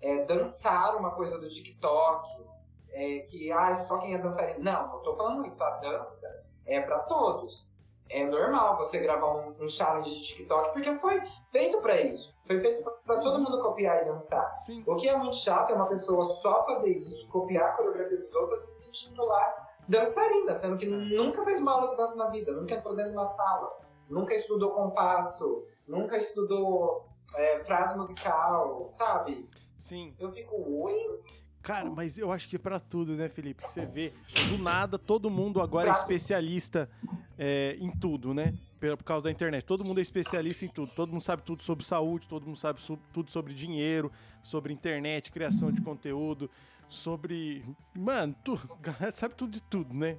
é, dançar uma coisa do TikTok, é, que ah, só quem é dançarino. Não, não estou falando isso. A dança é para todos. É normal você gravar um, um, challenge de TikTok, porque foi feito para isso. Foi feito para todo mundo copiar e dançar. Sim. O que é muito chato é uma pessoa só fazer isso, copiar a coreografia dos outros e se sentindo lá dançarina, sendo que nunca fez uma aula de dança na vida, nunca entrou dentro de uma sala, nunca estudou compasso, nunca estudou é, frase musical, sabe? Sim. Eu fico, oi? Cara, mas eu acho que é pra tudo, né, Felipe? Você vê, do nada, todo mundo agora é especialista é, em tudo, né? Por causa da internet. Todo mundo é especialista em tudo. Todo mundo sabe tudo sobre saúde, todo mundo sabe tudo sobre dinheiro, sobre internet, criação de conteúdo sobre. Mano, tu, sabe tudo de tudo, né?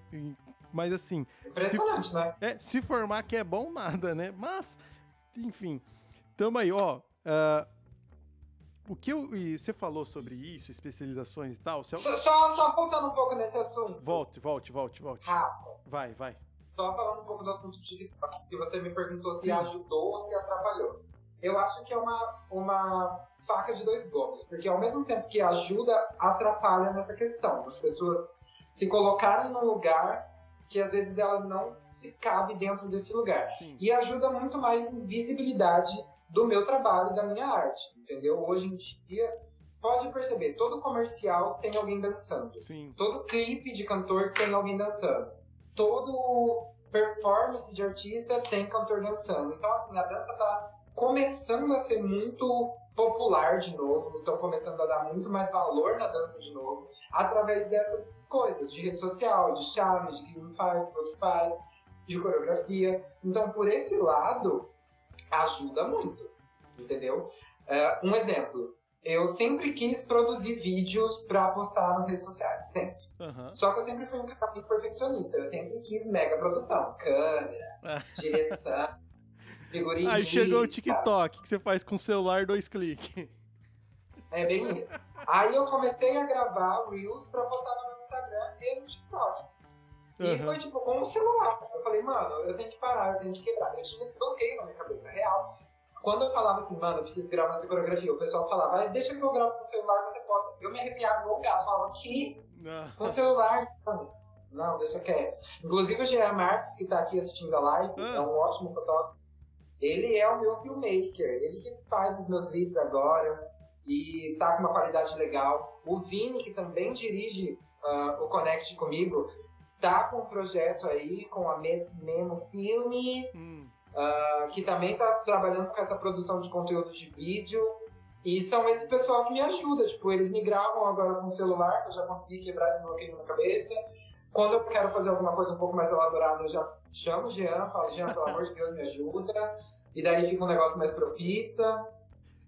Mas assim. Impressionante, se, né? É, se formar que é bom, nada, né? Mas, enfim. Tamo aí, ó. Uh, o que eu. E você falou sobre isso, especializações e tal. Só, só, só apontando um pouco nesse assunto. Volte, volte, volte, volte. Rafa. Vai, vai. Só falando um pouco do assunto de que você me perguntou se Sim. ajudou ou se atrapalhou. Eu acho que é uma, uma faca de dois gumes, porque ao mesmo tempo que ajuda, atrapalha nessa questão. As pessoas se colocarem num lugar que às vezes ela não se cabe dentro desse lugar. Sim. E ajuda muito mais em visibilidade do meu trabalho, da minha arte, entendeu? Hoje em dia, pode perceber, todo comercial tem alguém dançando. Sim. Todo clipe de cantor tem alguém dançando. Todo performance de artista tem cantor dançando. Então, assim, a dança tá começando a ser muito popular de novo, estão começando a dar muito mais valor na dança de novo, através dessas coisas, de rede social, de challenge, de que um faz, o outro faz, de coreografia. Então, por esse lado, ajuda muito, entendeu? Uh, um exemplo, eu sempre quis produzir vídeos para postar nas redes sociais, sempre. Uhum. Só que eu sempre fui um cara muito perfeccionista, eu sempre quis mega produção, câmera, direção. Aí chegou o TikTok, que você faz com o celular dois cliques. É bem isso. Aí eu comecei a gravar Reels pra postar no meu Instagram e no TikTok. E uhum. foi tipo com o celular. Eu falei, mano, eu tenho que parar, eu tenho que quebrar. Eu tinha esse bloqueio na minha cabeça, real. Quando eu falava assim, mano, eu preciso gravar essa coreografia, o pessoal falava, deixa que eu gravo com o celular, você posta. Eu me arrepiava igual o gato, falava, que? Com o celular? Não, não, deixa quieto. Inclusive o Jean Marques, que tá aqui assistindo a live, uhum. é um ótimo fotógrafo. Ele é o meu filmmaker, ele que faz os meus vídeos agora e tá com uma qualidade legal. O Vini, que também dirige uh, o Connect comigo, tá com um projeto aí com a Memo Filmes, hum. uh, que também tá trabalhando com essa produção de conteúdo de vídeo. E são esse pessoal que me ajuda, tipo, eles me gravam agora com o celular, que eu já consegui quebrar esse bloqueio na cabeça. Quando eu quero fazer alguma coisa um pouco mais elaborada, eu já chamo o Jean, falo, Jean, pelo amor de Deus, me ajuda. E daí fica um negócio mais profissa.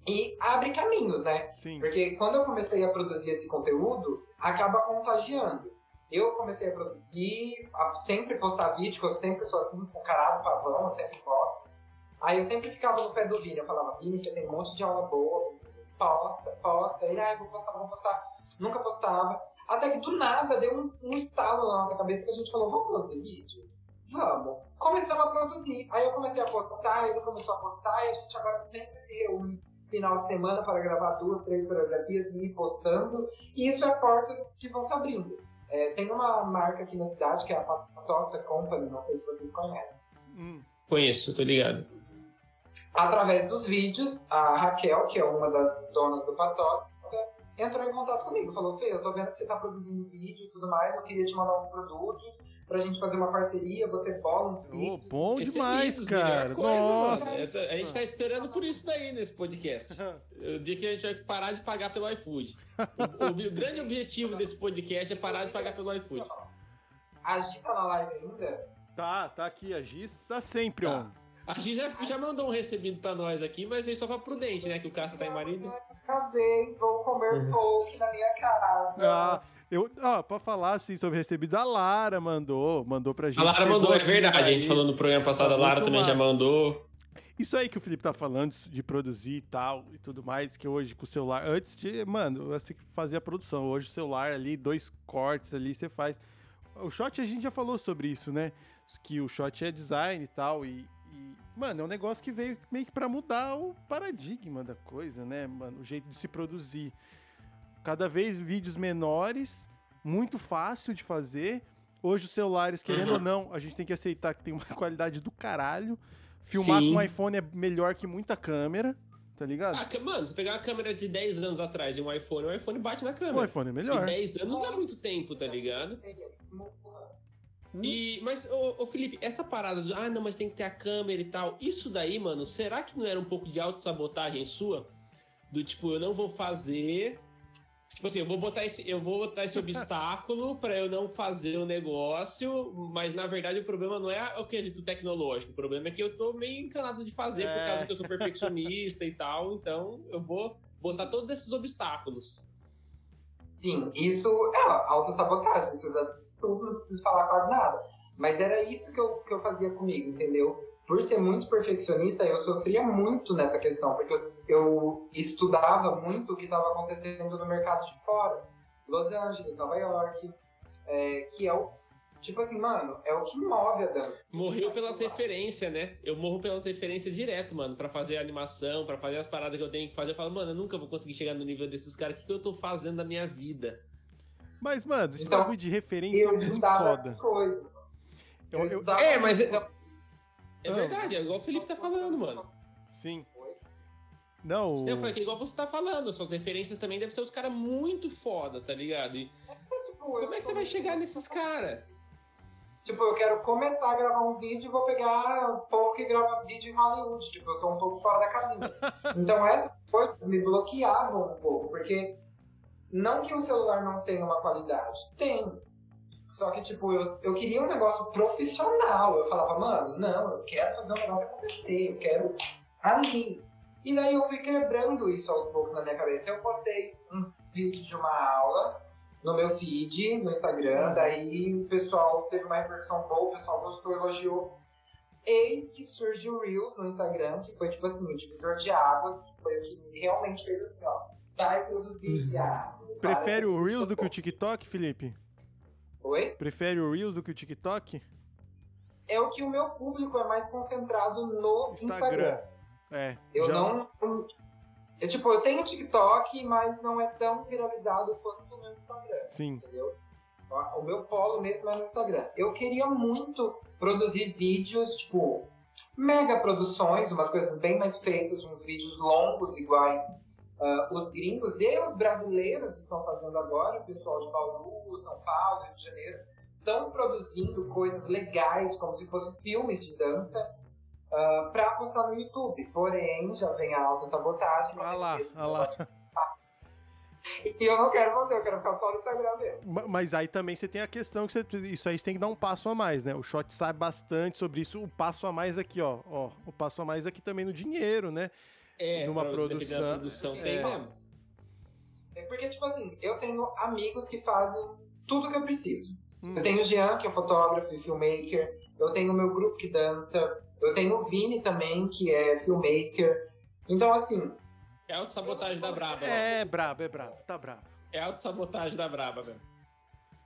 E abre caminhos, né? Sim. Porque quando eu comecei a produzir esse conteúdo, acaba contagiando. Eu comecei a produzir, a sempre postar vídeo, eu sempre sou assim, escancarado, pavão, eu sempre posto. Aí eu sempre ficava no pé do Vini, eu falava, Vini, você tem um monte de aula boa, posta, posta, ele, ah, vou postar, vou postar. Nunca postava. Até que do nada deu um, um estalo na nossa cabeça que a gente falou, vamos produzir vídeo? Vamos. Começamos a produzir. Aí eu comecei a postar, ele começou a postar, e a gente agora sempre se reúne final de semana para gravar duas, três coreografias e ir postando. E isso é portas que vão se abrindo. É, tem uma marca aqui na cidade que é a Patota Company, não sei se vocês conhecem. Hum. Conheço, tô ligado. Através dos vídeos, a Raquel, que é uma das donas do Patota, entrou em contato comigo. Falou, Fê, eu tô vendo que você tá produzindo vídeo e tudo mais, eu queria te mandar uns produtos pra gente fazer uma parceria, você bola uns vídeos. Oh, bom Esse demais, cara. Coisa, Nossa. Mano. A gente tá esperando por isso daí nesse podcast. o dia que a gente vai parar de pagar pelo iFood. O, o, o grande objetivo desse podcast é parar de pagar pelo iFood. A Gi tá na live ainda? Tá, tá aqui. A Gi tá sempre tá. on. A Gi já, já mandou um recebido pra nós aqui, mas veio só pra prudente, né? Que o Cássio tá em marido. Casei, vou comer uhum. poke na minha casa. Ah, eu, ó, pra falar assim sobre recebido, a Lara mandou, mandou pra gente. A Lara mandou, é verdade. Aí. A gente falou no programa passado, a Lara também já mandou. Isso aí que o Felipe tá falando de produzir e tal e tudo mais, que hoje com o celular, antes de, mano, você fazia a produção, hoje o celular ali, dois cortes ali, você faz. O shot a gente já falou sobre isso, né? Que o shot é design e tal, e mano, é um negócio que veio meio que pra mudar o paradigma da coisa, né, mano? O jeito de se produzir cada vez vídeos menores, muito fácil de fazer. Hoje os celulares, querendo uhum. ou não, a gente tem que aceitar que tem uma qualidade do caralho. Filmar Sim. com um iPhone é melhor que muita câmera, tá ligado? Ah, mano, se pegar uma câmera de 10 anos atrás e um iPhone, o iPhone bate na câmera. O iPhone é melhor. E 10 anos não é muito tempo, tá ligado? E, mas, ô, ô, Felipe, essa parada do, ah, não, mas tem que ter a câmera e tal, isso daí, mano, será que não era um pouco de autossabotagem sua? Do tipo, eu não vou fazer Tipo assim, eu vou botar esse, eu vou botar esse obstáculo para eu não fazer o negócio, mas na verdade o problema não é o quesito tecnológico, o problema é que eu tô meio encanado de fazer é. por causa que eu sou perfeccionista e tal, então eu vou botar todos esses obstáculos. Sim, isso é autossabotagem, você já disse tudo, não preciso falar quase nada. Mas era isso que eu, que eu fazia comigo, entendeu? por ser muito perfeccionista, eu sofria muito nessa questão, porque eu, eu estudava muito o que estava acontecendo no mercado de fora. Los Angeles, Nova York, é, que é o. Tipo assim, mano, é o que move a dança. Morreu pelas referências, né? Eu morro pelas referências direto, mano, para fazer animação, para fazer as paradas que eu tenho que fazer. Eu falo, mano, eu nunca vou conseguir chegar no nível desses caras. O que, que eu tô fazendo na minha vida? Mas, mano, esse então, bagulho de referência é muito foda. Coisas. Eu, eu, é, mas. É verdade, é igual o Felipe tá falando, mano. Sim. Não. Eu falei que é igual você tá falando, suas referências também devem ser os caras muito foda, tá ligado? E tipo, como é que você vai chegar nesses caras? Tipo, eu quero começar a gravar um vídeo e vou pegar um pouco e gravar vídeo em Hollywood. Tipo, eu sou um pouco fora da casinha. então essas coisas me bloqueavam um pouco, porque não que o celular não tenha uma qualidade, tem. Só que, tipo, eu, eu queria um negócio profissional. Eu falava, mano, não, eu quero fazer um negócio acontecer, eu quero ali. E daí eu fui quebrando isso aos poucos na minha cabeça. Eu postei um vídeo de uma aula no meu feed, no Instagram, daí o pessoal teve uma repercussão boa, o pessoal gostou, elogiou. Eis que surge o Reels no Instagram, que foi tipo assim, o divisor de águas, que foi o que realmente fez assim, ó. Vai produzir. Ah, Prefere o Reels do que o TikTok, Felipe? Oi? Prefere o Reels do que o TikTok? É o que o meu público é mais concentrado no Instagram. Instagram. É. Eu já... não. Eu, tipo, eu tenho TikTok, mas não é tão viralizado quanto Instagram. Sim. Entendeu? O meu polo mesmo é no Instagram. Eu queria muito produzir vídeos, tipo, mega produções, umas coisas bem mais feitas, uns vídeos longos iguais Uh, os gringos e os brasileiros estão fazendo agora, o pessoal de Bauru, São Paulo, Rio de Janeiro, estão produzindo coisas legais, como se fossem filmes de dança, uh, ah, para postar no YouTube. Porém, já vem a autossabotagem. Olha lá, olha lá. E eu não quero fazer, eu quero ficar só no Instagram mesmo. Mas aí também você tem a questão que você, isso aí você tem que dar um passo a mais, né? O Shot sabe bastante sobre isso. O passo a mais aqui, ó, ó. O passo a mais aqui também no dinheiro, né? É, numa produção. produção é. tem mesmo. É porque, tipo assim, eu tenho amigos que fazem tudo que eu preciso. Hum. Eu tenho o Jean, que é fotógrafo e filmmaker. Eu tenho o meu grupo que dança. Eu tenho o Vini também, que é filmmaker. Então, assim. É autossabotagem da Braba. É, brabo, é brabo, tá brabo. É autossabotagem da Braba, velho.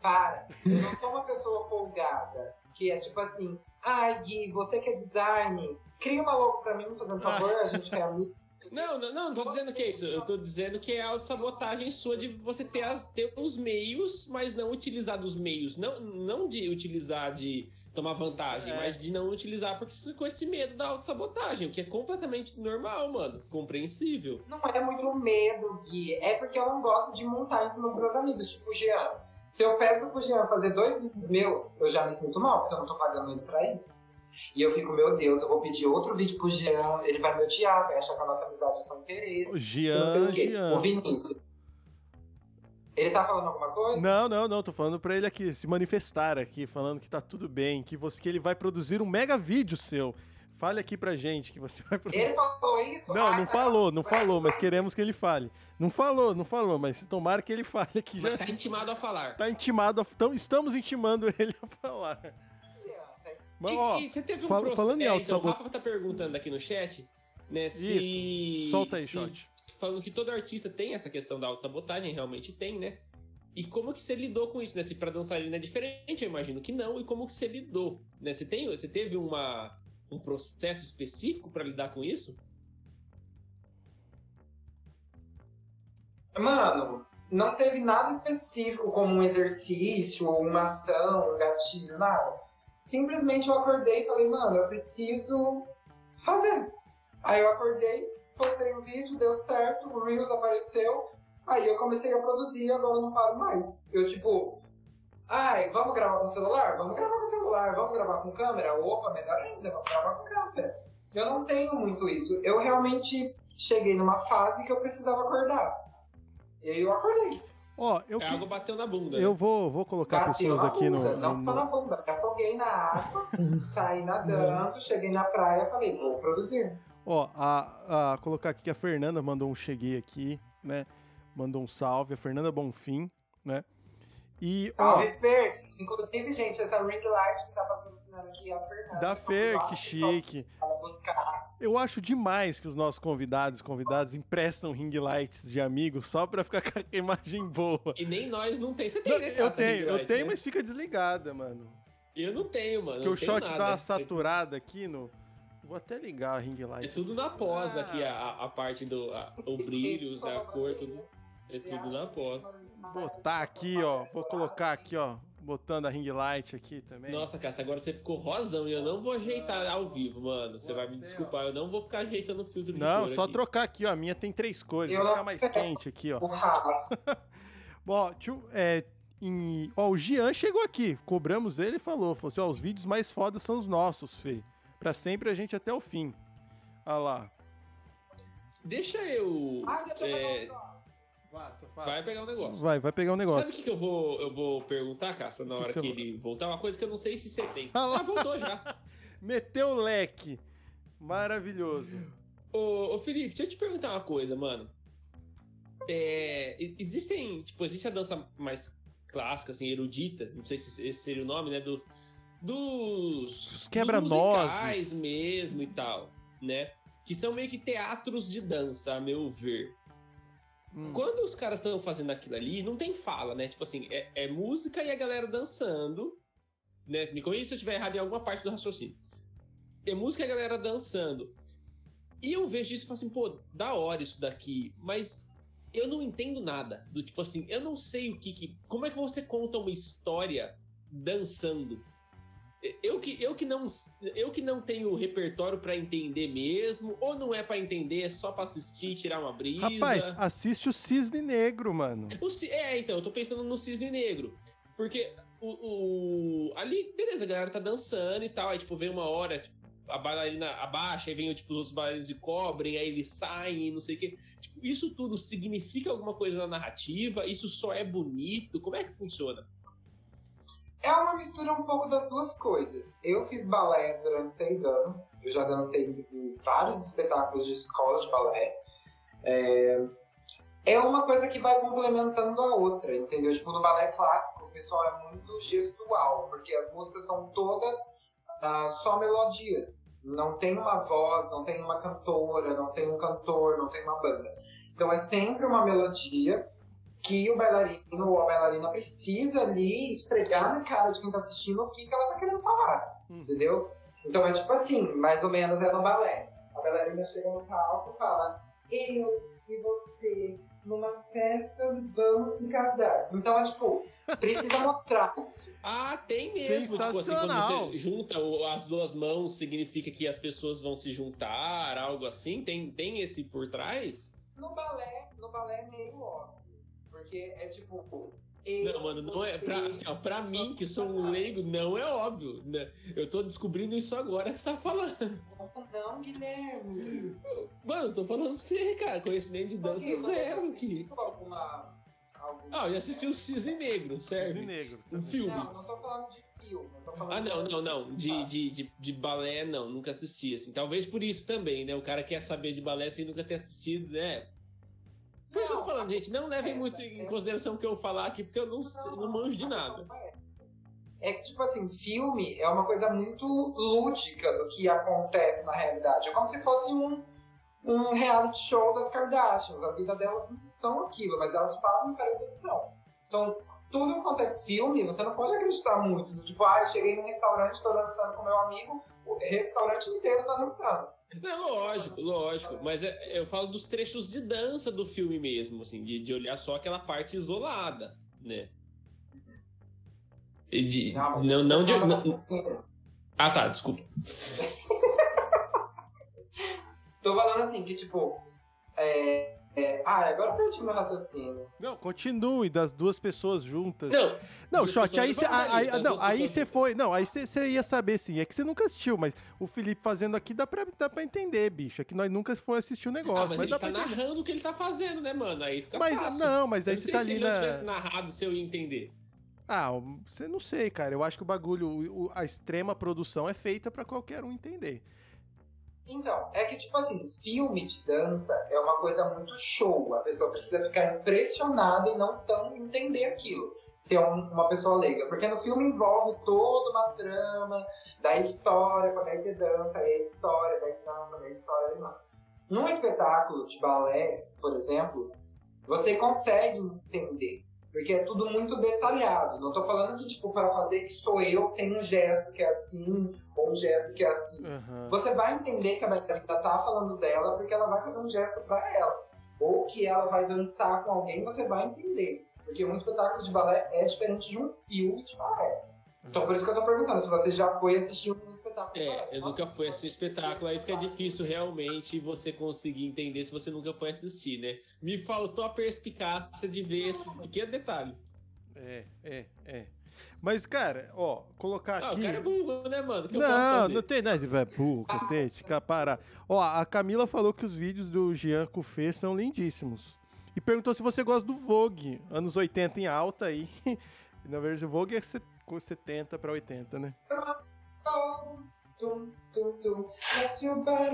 Para, eu não sou uma pessoa folgada, que é tipo assim, ai Gui, você que é design, cria uma logo pra mim, fazendo favor, a gente quer amigo. Não, não, não, não tô dizendo que é isso. Eu tô dizendo que é autossabotagem sua de você ter, as, ter os meios, mas não utilizar dos meios. Não, não de utilizar de tomar vantagem, é. mas de não utilizar porque você ficou esse medo da autossabotagem, o que é completamente normal, mano. Compreensível. Não é muito medo, Gui. É porque eu não gosto de montar em cima dos meus amigos, tipo o Jean. Se eu peço pro Jean fazer dois vídeos meus, eu já me sinto mal, porque eu não tô pagando ele pra isso. E eu fico, meu Deus, eu vou pedir outro vídeo pro Jean, ele vai me odiar, vai achar que a nossa amizade é só interesse. O Jean, não sei o quê. Jean. O Vinícius. Ele tá falando alguma coisa? Não, não, não. Tô falando pra ele aqui, se manifestar aqui, falando que tá tudo bem, que, você, que ele vai produzir um mega vídeo seu. Fale aqui pra gente que você vai produzir. Ele falou isso? Não, não falou, não falou, mas queremos que ele fale. Não falou, não falou, mas tomara que ele fale aqui. Mas já... tá intimado a falar. Tá intimado, a... então, estamos intimando ele a falar. Mas, e, ó, e você teve um fala, processo. Falando em alto, é, então, o Rafa tá perguntando aqui no chat, né? Se, Isso. Solta aí, se, shot. Falando que todo artista tem essa questão da autossabotagem, realmente tem, né? E como que você lidou com isso, né? Se pra dançarina é diferente, eu imagino que não. E como que você lidou, né? Você, tem, você teve uma, um processo específico para lidar com isso? Mano, não teve nada específico como um exercício, uma ação, um gatilho, nada simplesmente eu acordei e falei, mano, eu preciso fazer. Aí eu acordei, postei o um vídeo, deu certo, o Reels apareceu, aí eu comecei a produzir e agora eu não paro mais. Eu, tipo, ai, vamos gravar com celular? Vamos gravar com celular, vamos gravar com câmera? Opa, melhor ainda, vamos gravar com câmera. Eu não tenho muito isso. Eu realmente cheguei numa fase que eu precisava acordar. E aí eu acordei. Ó, eu é, algo bateu na bunda. Eu né? vou, vou colocar bateu pessoas aqui no. Não no... na bunda. Eu afoguei na água, saí nadando, cheguei na praia falei, vou produzir. Ó, a, a, colocar aqui que a Fernanda mandou um cheguei aqui, né? Mandou um salve. A Fernanda Bonfim, né? E, ó. Fer. Inclusive, gente, essa ring light que tá patrocinando aqui é a Fernanda. Da Fer, que chique. Eu acho demais que os nossos convidados convidados emprestam ring lights de amigos só pra ficar com a imagem boa. E nem nós não tem. Você tem, né, Eu tenho, eu tenho, né? mas fica desligada, mano. Eu não tenho, mano. Porque o shot nada. dá uma saturada aqui no. Vou até ligar a ring light. É tudo na pós ah. aqui, a, a parte do. A, o brilhos, né, a cor, tudo. É tudo na pós. Vou botar aqui, ó. Vou colocar aqui, ó botando a ring light aqui também. Nossa, Casta, agora você ficou rosão e eu não vou ajeitar ao vivo, mano. Você vai me desculpar, eu não vou ficar ajeitando o filtro de Não, só aqui. trocar aqui, ó. A minha tem três cores, vai ficar mais quente aqui, ó. Bom, tio, é, em, ó, o Gian chegou aqui, cobramos ele e falou, falou assim, ó, os vídeos mais fodas são os nossos, Fê. Pra sempre a gente até o fim. Olha lá. Deixa eu... Deixa é, Faça, faça. Vai pegar um negócio. Vai, vai pegar um negócio. Sabe o que, que eu, vou, eu vou perguntar, Caça, na hora que, que, que ele voltar? Uma coisa que eu não sei se você tem. Ah, ah voltou já. Meteu o leque. Maravilhoso. Ô, ô, Felipe, deixa eu te perguntar uma coisa, mano. É, existem, tipo, existe a dança mais clássica, assim, erudita, não sei se esse seria o nome, né, do, dos, Os quebra-nozes mesmo e tal, né? Que são meio que teatros de dança, a meu ver. Hum. Quando os caras estão fazendo aquilo ali, não tem fala, né? Tipo assim, é, é, música e a galera dançando. Né? Me corrija se eu estiver errado em alguma parte do raciocínio. É música e a galera dançando. E eu vejo isso e falo assim, pô, da hora isso daqui, mas eu não entendo nada. Do tipo assim, eu não sei o que. que como é que você conta uma história dançando? Eu que, eu que não eu que não tenho repertório para entender mesmo, ou não é para entender, é só para assistir, tirar uma brisa. Rapaz, assiste o Cisne Negro, mano. O, é, então, eu tô pensando no Cisne Negro. Porque o, o, ali, beleza, a galera tá dançando e tal, aí tipo, vem uma hora, tipo, a bailarina abaixa, aí vem tipo, os outros bailarinos e cobrem, aí eles saem e não sei o quê. Tipo, isso tudo significa alguma coisa na narrativa? Isso só é bonito? Como é que funciona? É uma mistura um pouco das duas coisas. Eu fiz balé durante seis anos. Eu já dancei em vários espetáculos de escola de balé. É, é uma coisa que vai complementando a outra, entendeu? Tipo, no balé clássico, o pessoal é muito gestual, porque as músicas são todas ah, só melodias. Não tem uma voz, não tem uma cantora, não tem um cantor, não tem uma banda. Então é sempre uma melodia que o bailarino ou a bailarina precisa ali esfregar na cara de quem tá assistindo o que, que ela tá querendo falar, hum. entendeu? Então é tipo assim, mais ou menos é no balé. A bailarina chega no palco e fala, eu e você, numa festa, vamos se casar. Então é tipo, precisa mostrar Ah, tem mesmo. Tipo assim, quando você junta as duas mãos, significa que as pessoas vão se juntar, algo assim? Tem, tem esse por trás? No balé, no balé é meio óbvio. Porque é tipo. não, mano, não é. Pra, assim, ó, pra mim, que sou um leigo, não é óbvio. Né? Eu tô descobrindo isso agora que você tá falando. Não, Guilherme. Mano, tô falando pra você, cara. Conhecimento de dança okay, zero aqui. Alguma. Ah, eu já assisti o Cisne Negro, certo? Cisne Negro. Um filme. Não, não tô falando de filme. ah, não, não, não. De, de, de, de, balé, não. Nunca assisti, assim. Talvez por isso também, né? O cara quer saber de balé sem nunca ter assistido, né? Por isso que eu tô falando, gente, não levem muito em consideração o que eu falar aqui, porque eu não, não manjo de nada. É que, tipo assim, filme é uma coisa muito lúdica do que acontece na realidade. É como se fosse um, um reality show das Kardashians. A vida delas não são aquilo, mas elas fazem parecer que são. Então, tudo quanto é filme, você não pode acreditar muito. Tipo, ah, cheguei num restaurante, tô dançando com meu amigo, o restaurante inteiro tá dançando. Não, lógico, lógico. Mas é, eu falo dos trechos de dança do filme mesmo, assim, de, de olhar só aquela parte isolada, né? De, não, não, não, de, não, Ah, tá, desculpa. Tô falando assim, que tipo. É, é, ah, agora eu perdi meu raciocínio. Não, continue das duas pessoas juntas. Não, não, Shot, aí você aí, não, aí você foi. Não, aí você ia saber sim. É que você nunca assistiu, mas o Felipe fazendo aqui dá pra, dá pra entender, bicho. É que nós nunca foi assistir o um negócio. Ah, mas, mas ele tá narrando o que ele tá fazendo, né, mano? Aí fica mas, fácil. Não, mas aí você tá ali. Se ele na... não tivesse narrado, se eu ia entender. Ah, você não sei, cara. Eu acho que o bagulho, a extrema produção é feita para qualquer um entender. Então, é que, tipo assim, filme de dança é uma coisa muito show. A pessoa precisa ficar impressionada e não tão entender aquilo. Se é um, uma pessoa leiga. Porque no filme envolve toda uma trama da história, quando é que dança, aí a história, daí dança, da história, não. Num espetáculo de balé, por exemplo, você consegue entender. Porque é tudo muito detalhado. Não tô falando que, tipo, para fazer que sou eu, tem um gesto que é assim, ou um gesto que é assim. Uhum. Você vai entender que a bailarina tá falando dela porque ela vai fazer um gesto para ela. Ou que ela vai dançar com alguém, você vai entender. Porque um espetáculo de balé é diferente de um filme de balé. Então por isso que eu tô perguntando se você já foi assistir um espetáculo. É, eu nunca fui assistir um espetáculo, aí fica difícil realmente você conseguir entender se você nunca foi assistir, né? Me faltou a perspicácia de ver esse pequeno detalhe. É, é, é. Mas, cara, ó, colocar aqui. Ah, o cara é burro, né, mano? Que não, não tem nada de é burro, cacete, para. Ó, a Camila falou que os vídeos do Jean Cufê são lindíssimos. E perguntou se você gosta do Vogue, anos 80 em alta aí. Na verdade, o Vogue é 70 para 80, né?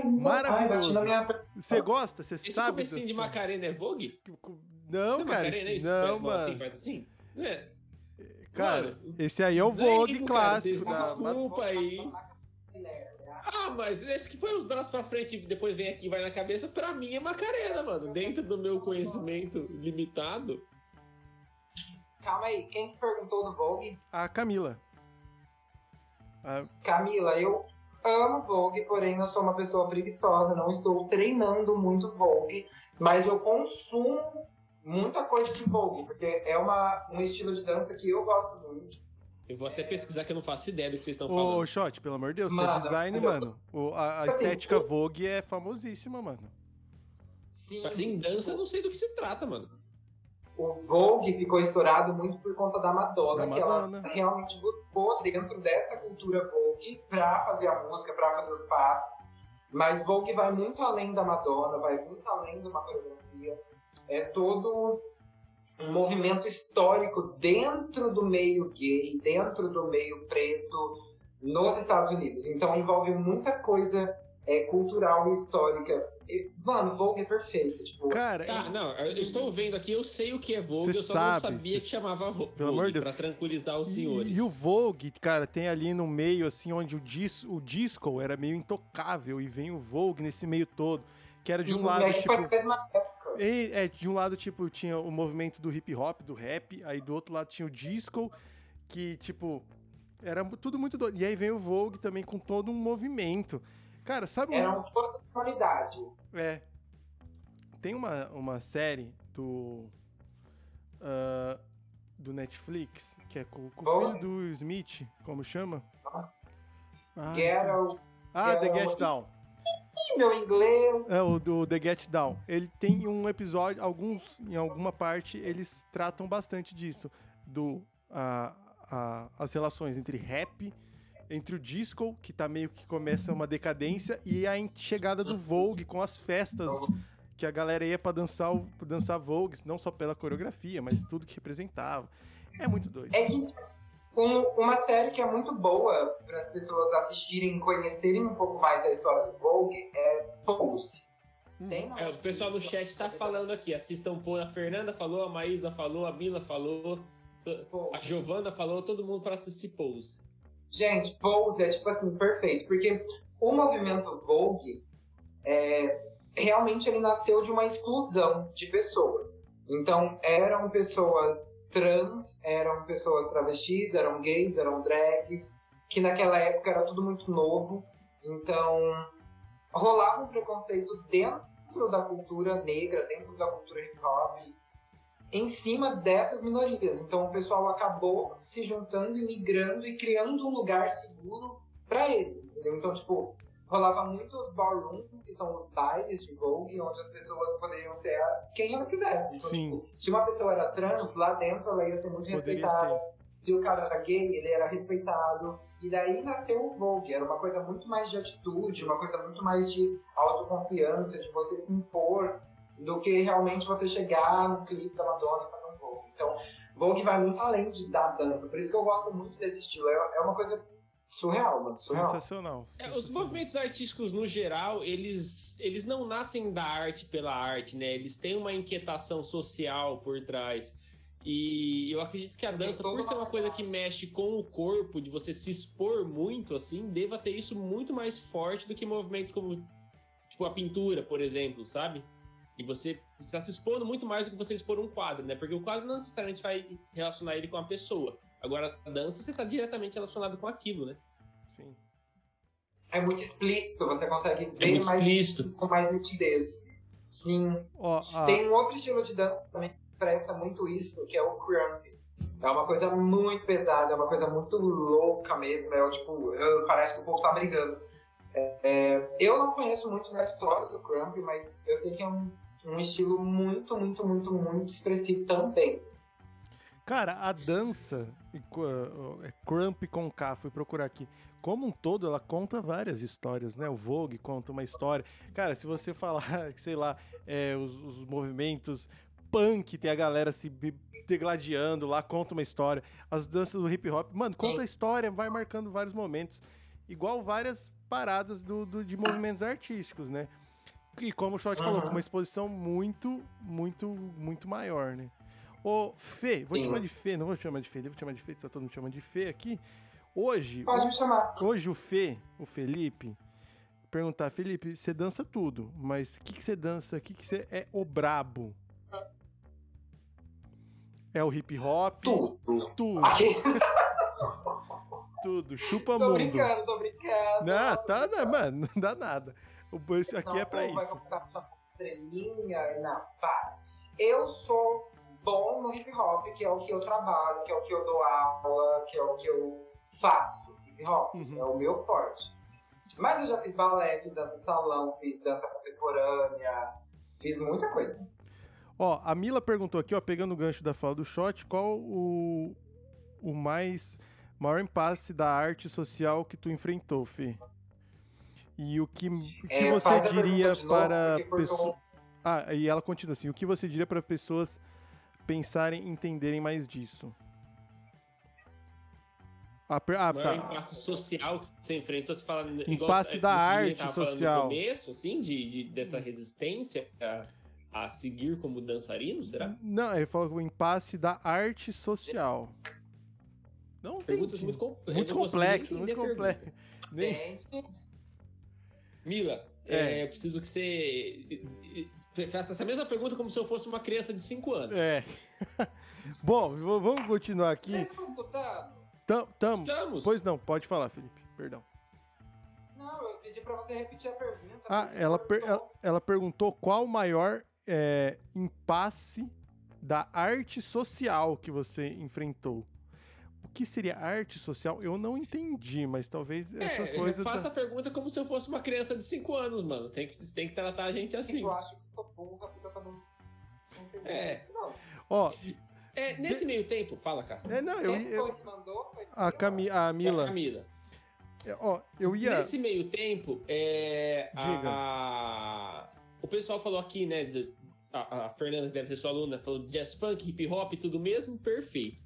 Maravilhoso. Você gosta? Você Esse sabe? Esse de Macarena é Vogue? Não, não cara. Macarena é isso? Não, mano. Assim, faz assim? É. Cara, mano, esse aí é o Vogue Lembro, clássico. Cara, desculpa aí. Ah, mas esse que põe os braços pra frente e depois vem aqui e vai na cabeça, pra mim é Macarena, mano. Dentro do meu conhecimento limitado. Calma aí, quem perguntou do Vogue? A Camila. A... Camila, eu amo Vogue, porém eu sou uma pessoa preguiçosa, não estou treinando muito Vogue, mas eu consumo muita coisa de Vogue, porque é uma, um estilo de dança que eu gosto muito. Eu vou até é... pesquisar que eu não faço ideia do que vocês estão falando. Ô, Shot, pelo amor de Deus, mano, você é design, eu... mano. O, a, a assim, estética eu... Vogue é famosíssima, mano. Sim. Mas em dança eu não sei do que se trata, mano o Vogue ficou estourado muito por conta da Madonna, da que Madonna. ela realmente lutou dentro dessa cultura Vogue para fazer a música, para fazer os passos. Mas Vogue vai muito além da Madonna, vai muito além de uma coreografia. É todo um movimento histórico dentro do meio gay, dentro do meio preto nos Estados Unidos. Então envolve muita coisa é, cultural e histórica. E, mano, Vogue é perfeito. Tipo, Cara, Tá, não, eu estou vendo aqui, eu sei o que é Vogue, Cê eu só sabe, não sabia cê- que chamava Vo- pelo amor de Vogue, Deus. pra tranquilizar os E- senhores. E, o Vogue, cara, tem ali no meio, assim, onde o, dis, o disco era meio intocável e vem o Vogue nesse meio todo, que era de um e lado, aí tipo... foi a mesma época. E, é, de um lado, tipo, tinha o movimento do hip hop, do rap, aí do outro lado tinha o disco, que, tipo, era tudo muito doido. E aí vem o Vogue também com todo um movimento. Cara, sabe. Eram todas comunidades. É. Tem uma, uma série do. ah, do Netflix, que é com, com o filho do Smith, como chama? Ah, Get esqueci. Out. ah The Get Get Out. Down. Ih, meu inglês. É o do The Get Down. Ele tem um episódio, alguns, em alguma parte, eles tratam bastante disso. Do. a a- as relações entre rap, entre o disco, que tá meio que começa uma decadência, e a chegada do Vogue com as festas que a galera ia pra dançar, pra dançar Vogue, não só pela coreografia, mas tudo que representava. É muito doido. É que um- uma série que é muito boa para as pessoas assistirem e conhecerem um pouco mais a história do Vogue é Pose. Tem na É, o pessoal no Netflix, chat tá falando aqui, assistam pô, a Fernanda falou, a Maísa falou, a Mila falou, a Giovana falou, todo mundo pra assistir Pose. Gente, Pose é tipo assim, perfeito, porque o movimento Vogue é, realmente ele nasceu de uma exclusão de pessoas. Então, eram pessoas trans, eram pessoas travestis, eram gays, eram drags, que naquela época era tudo muito novo. Então, rolava um preconceito dentro da cultura negra, dentro da cultura hip hop, em cima dessas minorias. Então, o pessoal acabou se juntando e migrando e criando um lugar seguro para eles, entendeu? Então, tipo, rolava muitos ballrooms, que são os bailes de Vogue, onde as pessoas poderiam ser a- quem elas quisessem. Então, Sim. tipo, se uma pessoa era trans, lá dentro ela ia ser muito Poderia respeitada. ser. Se o cara era gay, ele era respeitado. E daí nasceu o Vogue. Era uma coisa muito mais de atitude, uma coisa muito mais de autoconfiança, de você se impor, do que realmente você chegar no clipe da Madonna e fazer um Vogue. Então, Vogue vai muito além de, da dança. Por isso que eu gosto muito desse estilo. É, é uma coisa surreal, mano. Surreal. Sensacional. É, os sensacional. movimentos artísticos, no geral, eles, eles não nascem da arte pela arte, né? Eles têm uma inquietação social por trás. E eu acredito que a dança, por ser uma uma coisa que mexe com o corpo, de você se expor muito, assim, deva ter isso muito mais forte do que movimentos como, tipo, a pintura, por exemplo, sabe? E você está se expondo muito mais do que você expor um quadro, né? Porque o quadro não necessariamente vai relacionar ele com a pessoa. Agora, a dança, você está diretamente relacionado com aquilo, né? Sim. É muito explícito, você consegue É ver muito mais, explícito. com mais nitidez. Sim. Ó, a- Tem um outro estilo de dança também que presta muito isso, que é o crump. É uma coisa muito pesada, é uma coisa muito louca mesmo. É o tipo, parece que o povo tá brigando. É, é, eu não conheço muito da história do crump, mas eu sei que é um, um estilo muito, muito, muito, muito expressivo também. Cara, a dança, é Crump com K, fui procurar aqui. Como um todo, ela conta várias histórias, né? O Vogue conta uma história. Cara, se você falar, sei lá, é, os, os movimentos punk, tem a galera se degladiando lá, conta uma história. As danças do hip hop, mano, conta a história, vai marcando vários momentos. Igual várias paradas do, do- de movimentos artísticos, né? E como o Shot falou, Uhum. com uma exposição muito, muito, muito maior, né? Ô, Fê, vou te Sim. chamar de Fê, não vou te chamar de Fê, vou te chamar de Fê, tá todo mundo chamando de Fê aqui. Hoje, Pode me chamar. hoje o Fê, o Felipe, perguntar, Felipe, você dança tudo, mas o que, que você dança, o que, que você é o brabo? É o hip hop? Tudo. Tudo, Aqui. tudo, chupa tô mundo. brincando, tô brincando. Não, tá, não, mano, não dá nada. O- Esse aqui é pra vai isso. colocar sua estrelinha, não, para. Eu sou bom no hip hop, que é o que eu trabalho, que é o que eu dou aula, que é o que eu faço. Hip hop Uhum. é o meu forte. Mas eu já fiz balé, fiz dança de salão, fiz dança contemporânea, fiz muita coisa. Ó, a Mila perguntou aqui, ó, pegando o gancho da fala do shot, qual o, o mais maior impasse da arte social que tu enfrentou, Fê? E o que, o que É, você diria para pessoas. Ah, e ela continua assim: o que você diria para pessoas pensarem, entenderem mais disso? A, per- ah, tá. impasse social que você enfrentou, você fala... igual Impasse a- da o Sidney arte social. No começo, assim, de, de- dessa resistência a, a seguir como dançarino, será? Não, ele falou que o impasse da arte social. Não Perguntas muito, com... eu muito entender muito complexo. Nem- Mila, É. é, eu preciso que você eh, faça essa mesma pergunta como se eu fosse uma criança de 5 anos. É. Bom, vamos continuar aqui. Tam, tam. Estamos. Pois não, pode falar, Felipe. Perdão. Não, eu pedi pra você repetir a pergunta. Ah, ela, per- ela, ela perguntou qual o maior é, impasse da arte social que você enfrentou. O que seria arte social? Eu não entendi, mas talvez essa É, coisa. faça da- a pergunta como se eu fosse uma criança de 5 anos, mano. Tem que, tem que tratar a gente assim. Eu acho que eu tô burra porque eu não não entendi É. não. Ó, É, nesse meio tempo, fala, Castro. é, não, eu, eu- que mandou? Foi a, Cami, a Mila. Camila. é, Ó, eu ia. Nesse meio tempo, é, Diga. a, a- o pessoal falou aqui, né? de- a, a Fernanda, que deve ser sua aluna, falou de jazz funk, hip hop, tudo mesmo, perfeito.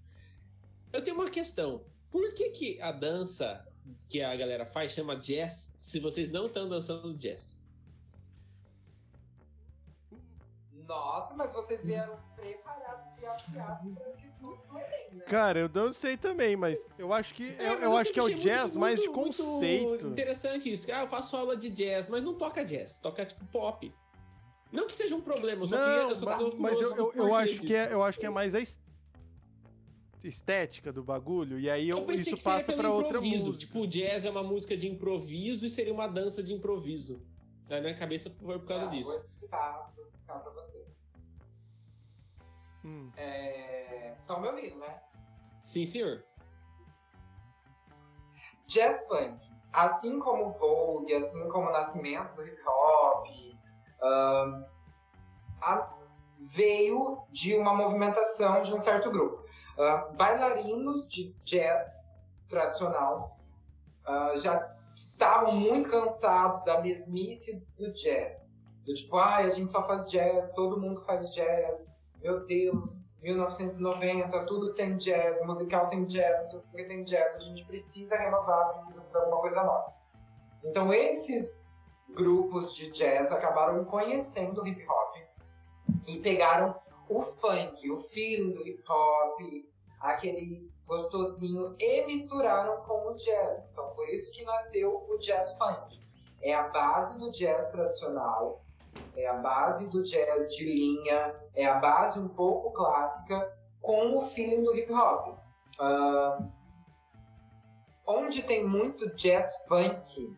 Eu tenho uma questão. Por que, que a dança que a galera faz chama jazz se vocês não estão dançando jazz? Nossa, mas vocês vieram preparados e afiados para as questões do Enem, né? Cara, eu não sei também, mas eu acho que É, eu, eu acho que é o jazz muito- mais de conceito. interessante isso. Ah, eu faço aula de jazz, mas não toca jazz, toca tipo pop. Não que seja um problema, eu só queria. Não, Eu só mas, mas eu, eu, eu acho que disso. é, eu acho que é mais a es- estética do bagulho e aí eu, Eu pensei isso que seria passa pra outra improviso. música. Tipo, o jazz é uma música de improviso e seria uma dança de improviso. Na minha cabeça foi por causa Tá, disso. Vou explicar, vou explicar pra vocês. Hum. Estão me ouvindo, né? Sim, senhor. Jazz funk, assim como o Vogue, assim como o nascimento do hip hop, ahn, a- veio de uma movimentação de um certo grupo. Ah, bailarinos de jazz tradicional ah, já estavam muito cansados da mesmice do jazz. Do tipo, ai, a gente só faz jazz, todo mundo faz jazz, meu Deus, 1990, tudo tem jazz, musical tem jazz, não sei o que tem jazz, a gente precisa renovar, precisa fazer alguma coisa nova. Então esses grupos de jazz acabaram conhecendo o hip hop e pegaram o funk, o feeling do hip hop, aquele gostosinho e misturaram com o jazz. Então por isso que nasceu o jazz funk. É a base do jazz tradicional, é a base do jazz de linha, é a base um pouco clássica com o feeling do hip hop. Ah, onde tem muito jazz funk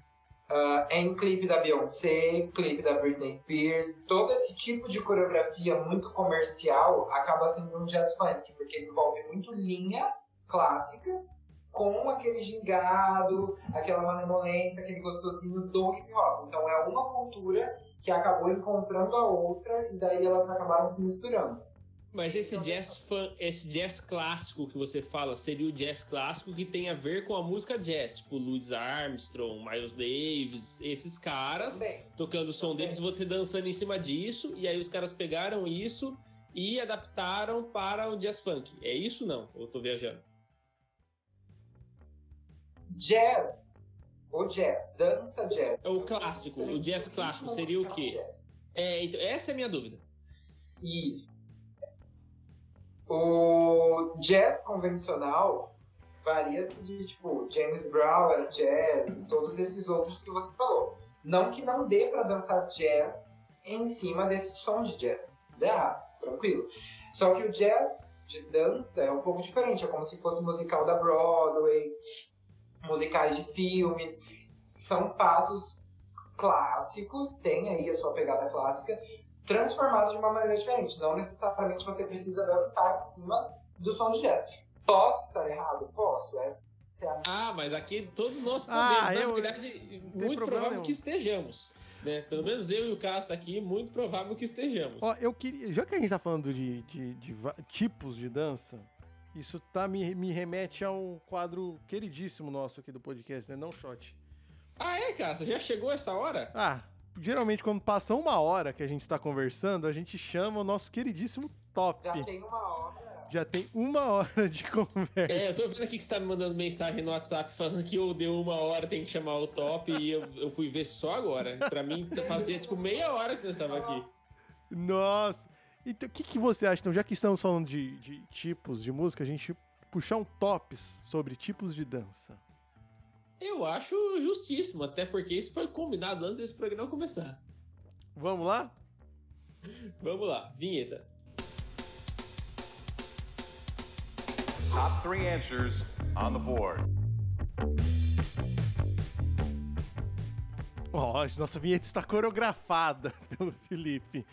é em clipe da Beyoncé, clipe da Britney Spears. Todo esse tipo de coreografia muito comercial acaba sendo um jazz funk, porque envolve muito linha clássica com aquele gingado, aquela malemolência, aquele gostosinho do hip hop. Então é uma cultura que acabou encontrando a outra e daí elas acabaram se misturando. Mas esse jazz fan, esse jazz clássico que você fala seria o jazz clássico que tem a ver com a música jazz, tipo Louis Armstrong, Miles Davis, esses caras tocando o som Também. deles, você dançando em cima disso, e aí os caras pegaram isso e adaptaram para o jazz funk. É isso não? Ou eu tô viajando? Jazz, o jazz, dança jazz. É o clássico, o jazz clássico seria o quê? Jazz. É, então, essa é a minha dúvida. Isso. O jazz convencional varia-se de, tipo, James Brown era jazz e todos esses outros que você falou. Não que não dê pra dançar jazz em cima desse som de jazz. Dá, tranquilo. Só que o jazz de dança é um pouco diferente. É como se fosse musical da Broadway, musicais de filmes. São passos clássicos, tem aí a sua pegada clássica, transformado de uma maneira diferente. Não necessariamente você precisa dançar em cima do som de jazz. Posso estar errado? Posso. Essa é a Ah, mas aqui todos nós podemos. Ah, Na eu- verdade, muito provável nenhum. que estejamos. Né? Pelo menos eu e o Castro aqui, muito provável que estejamos. Ó, eu queria. Já que a gente tá falando de, de, de tipos de dança, isso tá, me, me remete a um quadro queridíssimo nosso aqui do podcast, né? Não shot. Ah, é, Castro? Já chegou essa hora? Ah, geralmente quando passa uma hora que a gente está conversando, a gente chama o nosso queridíssimo top. Já tem uma hora. Já tem uma hora de conversa. É, eu tô vendo aqui que você tá me mandando mensagem no WhatsApp falando que eu deu uma hora, tem que chamar o top, e eu, eu fui ver só agora. Pra mim, fazia tipo meia hora que nós estava aqui. Nossa. Então, o que, que você acha? Então, já que estamos falando de, de tipos de música, a gente puxar um tops sobre tipos de dança. Eu acho justíssimo, até porque isso foi combinado antes desse programa começar. Vamos lá? Vamos lá, vinheta. Top three answers on the board. Ó, oh, nossa vinheta está coreografada pelo Felipe.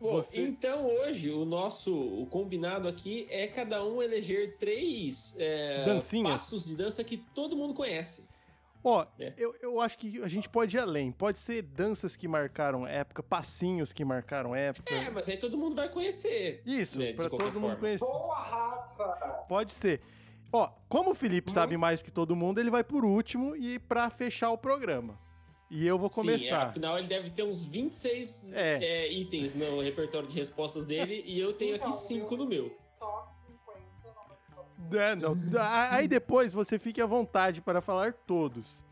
Bom, Você... então hoje o nosso o combinado aqui é cada um eleger três é, passos de dança que todo mundo conhece. Ó, oh, é. eu, eu acho que a gente pode ir além. Pode ser danças que marcaram época, passinhos que marcaram época. É, mas aí todo mundo vai conhecer. Isso, né, pra todo forma. mundo conhecer. Boa, Rafa! Pode ser. Ó, como o Felipe hum. sabe mais que todo mundo, ele vai por último e para fechar o programa. E eu vou começar. Sim, é, afinal, ele deve ter uns 26 é. É, itens no repertório de respostas dele e eu tenho aqui 5 no meu. É, não. Aí depois você fique à vontade para falar todos.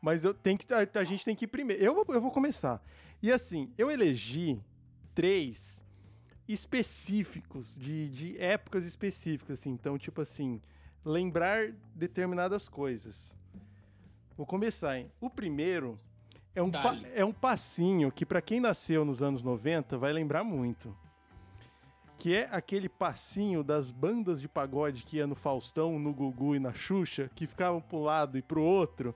Mas eu tenho que, a, a gente tem que ir primeiro. Eu vou, eu vou começar. E assim, eu elegi três específicos, de, de épocas específicas, assim. Então, tipo assim, lembrar determinadas coisas. Vou começar, hein? O primeiro é um, é um passinho que, para quem nasceu nos anos 90, vai lembrar muito. Que é aquele passinho das bandas de pagode que ia no Faustão, no Gugu e na Xuxa, que ficavam pro lado e pro outro.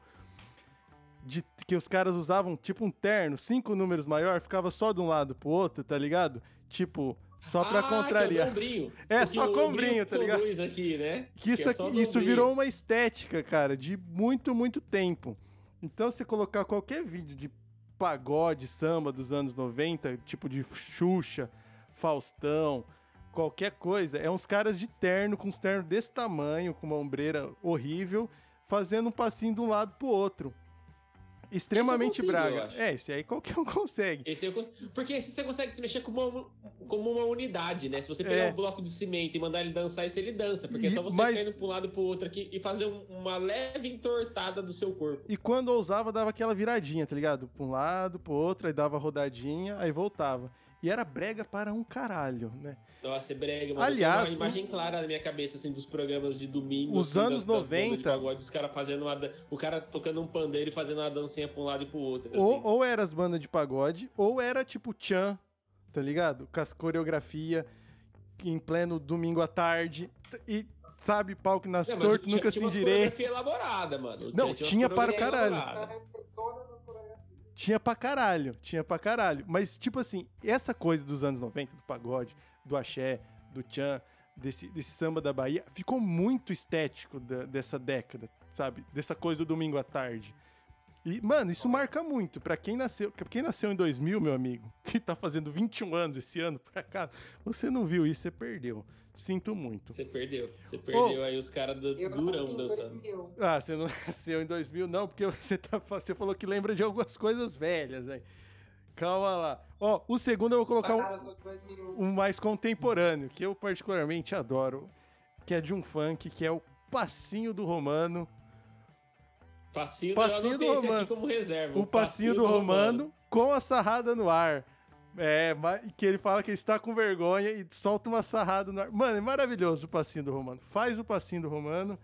De, que os caras usavam tipo um terno, cinco números maior, ficava só de um lado pro outro, tá ligado? Tipo, só pra ah, contrariar. Que é, é só combrinho, tá ligado? Aqui, né? Que isso, que é aqui, isso virou uma estética, cara, de muito, muito tempo. Então, se colocar qualquer vídeo de pagode, samba dos anos 90, tipo de Xuxa, Faustão, qualquer coisa, é uns caras de terno, com uns ternos desse tamanho, com uma ombreira horrível, fazendo um passinho de um lado pro outro extremamente consigo, braga. É, esse aí qualquer um consegue. Esse eu cons... Porque esse você consegue se mexer como uma, como uma unidade, né? Se você pegar é. um bloco de cimento e mandar ele dançar, esse ele dança. Porque e, é só você mas... ficar indo pra um lado pro outro aqui e fazer um, uma leve entortada do seu corpo. E quando ousava, dava aquela viradinha, tá ligado? Pra um lado, pro outro, aí dava rodadinha, aí voltava. E era brega para um caralho, né? Nossa, é brega, mano. Aliás, uma imagem clara na minha cabeça, assim, dos programas de domingo. Os assim, anos das, 90. Das pagode, os caras fazendo uma. O cara tocando um pandeiro e fazendo uma dancinha pra um lado e pro outro. Assim. Ou, ou era as bandas de pagode, ou era tipo Chan, tá ligado? Com as coreografia em pleno domingo à tarde. E sabe, pau que nas torto, nunca se endireita. Tinha elaborada, mano. Não, tinha, tinha para o caralho. Tinha pra caralho, tinha pra caralho. Mas, tipo assim, essa coisa dos anos 90, do pagode, do axé, do tchan, desse, desse samba da Bahia, ficou muito estético da, dessa década, sabe? Dessa coisa do domingo à tarde. E, mano, isso marca muito. Pra quem nasceu, pra quem nasceu em 2000, meu amigo, que tá fazendo 21 anos esse ano, por acaso, você não viu isso, você perdeu. Sinto muito. Você perdeu. Você perdeu oh, aí os caras do durão dançando. Ah, você não nasceu em 2000, não, porque você, tá, você falou que lembra de algumas coisas velhas, aí. Calma lá. Ó, o segundo eu vou colocar um, um, mais contemporâneo, que eu particularmente adoro, que é de um funk, que é o Passinho do Romano. Passinho, passinho do Romano. como reserva. O, o passinho, passinho, do, do romano, romano com a sarrada no ar. É, que ele fala que está com vergonha e solta uma sarrada no ar. Mano, é maravilhoso o passinho do Romano. Faz o passinho do Romano,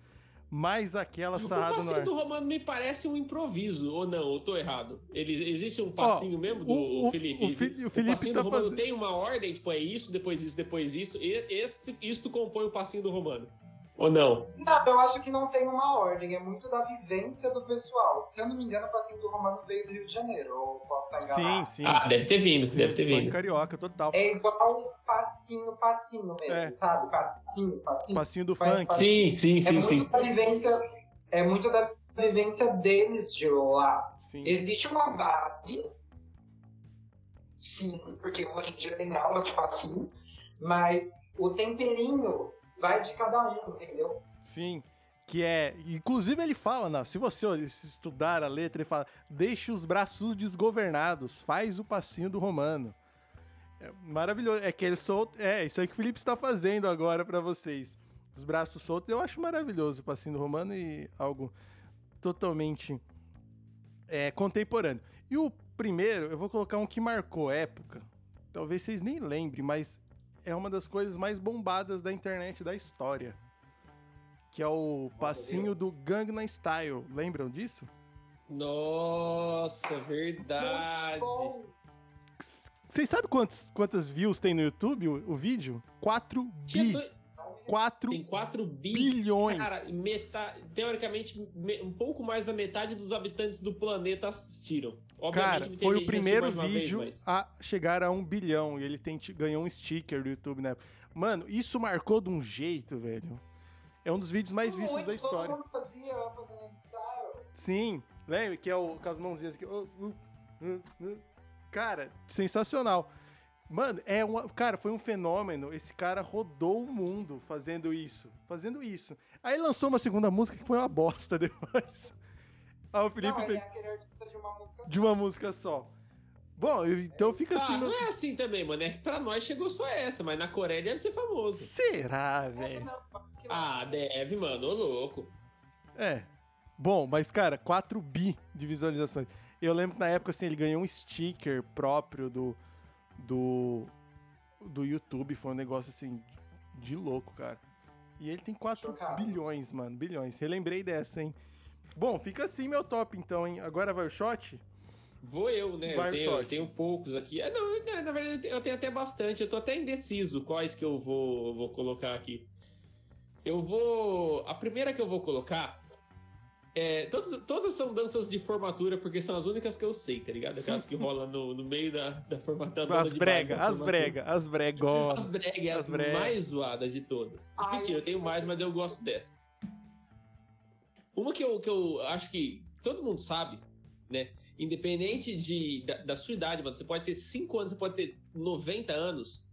mais aquela sarrada no ar. O passinho do Romano me parece um improviso, ou não? Eu tô errado? Ele, existe um passinho Ó, mesmo do o, o, Felipe? O, o Felipe o passinho tá do Romano fazendo... tem uma ordem? Tipo, é isso, depois isso, depois isso. E esse, isto compõe o passinho do Romano. Ou não? Não, eu acho que não tem uma ordem, é muito da vivência do pessoal. Se eu não me engano, o passinho do Romano veio do Rio de Janeiro, ou posso estar enganado? Sim, sim. Ah, deve ter vindo, sim, deve ter vindo. carioca, total. É igual um passinho, passinho mesmo, é. sabe? Passinho, passinho. Passinho do funk. Passinho. Sim, sim, sim, é sim. Muito da vivência, é muito da vivência deles de lá. Sim. Existe uma base, sim, porque hoje em dia tem aula de passinho, mas o temperinho vai de cada um, entendeu? Sim. Que é. Inclusive, ele fala, não, se você estudar a letra, ele fala: deixe os braços desgovernados, faz o passinho do romano. É maravilhoso. É que ele solto. É, isso aí que o Felipe está fazendo agora para vocês. Os braços soltos, eu acho maravilhoso o passinho do Romano e algo totalmente é, contemporâneo. E o primeiro, eu vou colocar um que marcou época. Talvez vocês nem lembrem, mas é uma das coisas mais bombadas da internet da história. Que é o passinho do Gangnam Style. Lembram disso? Nossa, verdade. Vocês sabem quantos, quantas views tem no YouTube o, o vídeo? 4 bi. 4 tem 4 bi, bilhões. Cara, metade, teoricamente, um pouco mais da metade dos habitantes do planeta assistiram. Obviamente, cara, foi o primeiro vídeo vez, mas... a chegar a um bilhão e ele tem, ganhou um sticker do YouTube na época. Mano, isso marcou de um jeito, velho. É um dos vídeos mais vistos Muito, da história. Todo mundo fazia, Sim, lembra que é o com as mãozinhas aqui. Cara, sensacional. Mano, é uma, cara, foi um fenômeno. Esse cara rodou o mundo fazendo isso, fazendo isso. Aí lançou uma segunda música que foi uma bosta depois. Aí o Felipe não, fez... é de uma música de uma música só. Bom, então fica assim. Ah, no... não é assim também, mano. É que pra nós chegou só essa, mas na Coreia deve ser famoso. Será, velho? Ah, deve, mano. Ô louco. É. Bom, mas, cara, 4 bi de visualizações. Eu lembro que na época, assim, ele ganhou um sticker próprio do do, do YouTube. Foi um negócio assim de louco, cara. E ele tem 4 Chocado. bilhões, mano. Bilhões. Relembrei dessa, hein? Bom, fica assim meu top, então, hein? Agora vai o shot? Vou eu, né? Vai eu, tenho, eu tenho poucos aqui. Ah, não, na verdade, eu tenho até bastante. Eu tô até indeciso quais que eu vou, vou colocar aqui. Eu vou. A primeira que eu vou colocar é, todas, todas são danças de formatura, porque são as únicas que eu sei, tá ligado? Aquelas que rolam no, no meio da, da formatura. As brega, as brega, as bregos. As brega é as, as brega. mais zoadas de todas. Ai, Mentira, eu tenho mais, mas eu gosto dessas. Uma que eu, que eu acho que todo mundo sabe, né? Independente de, da, da sua idade, mano, você pode ter 5 anos, você pode ter 90 anos,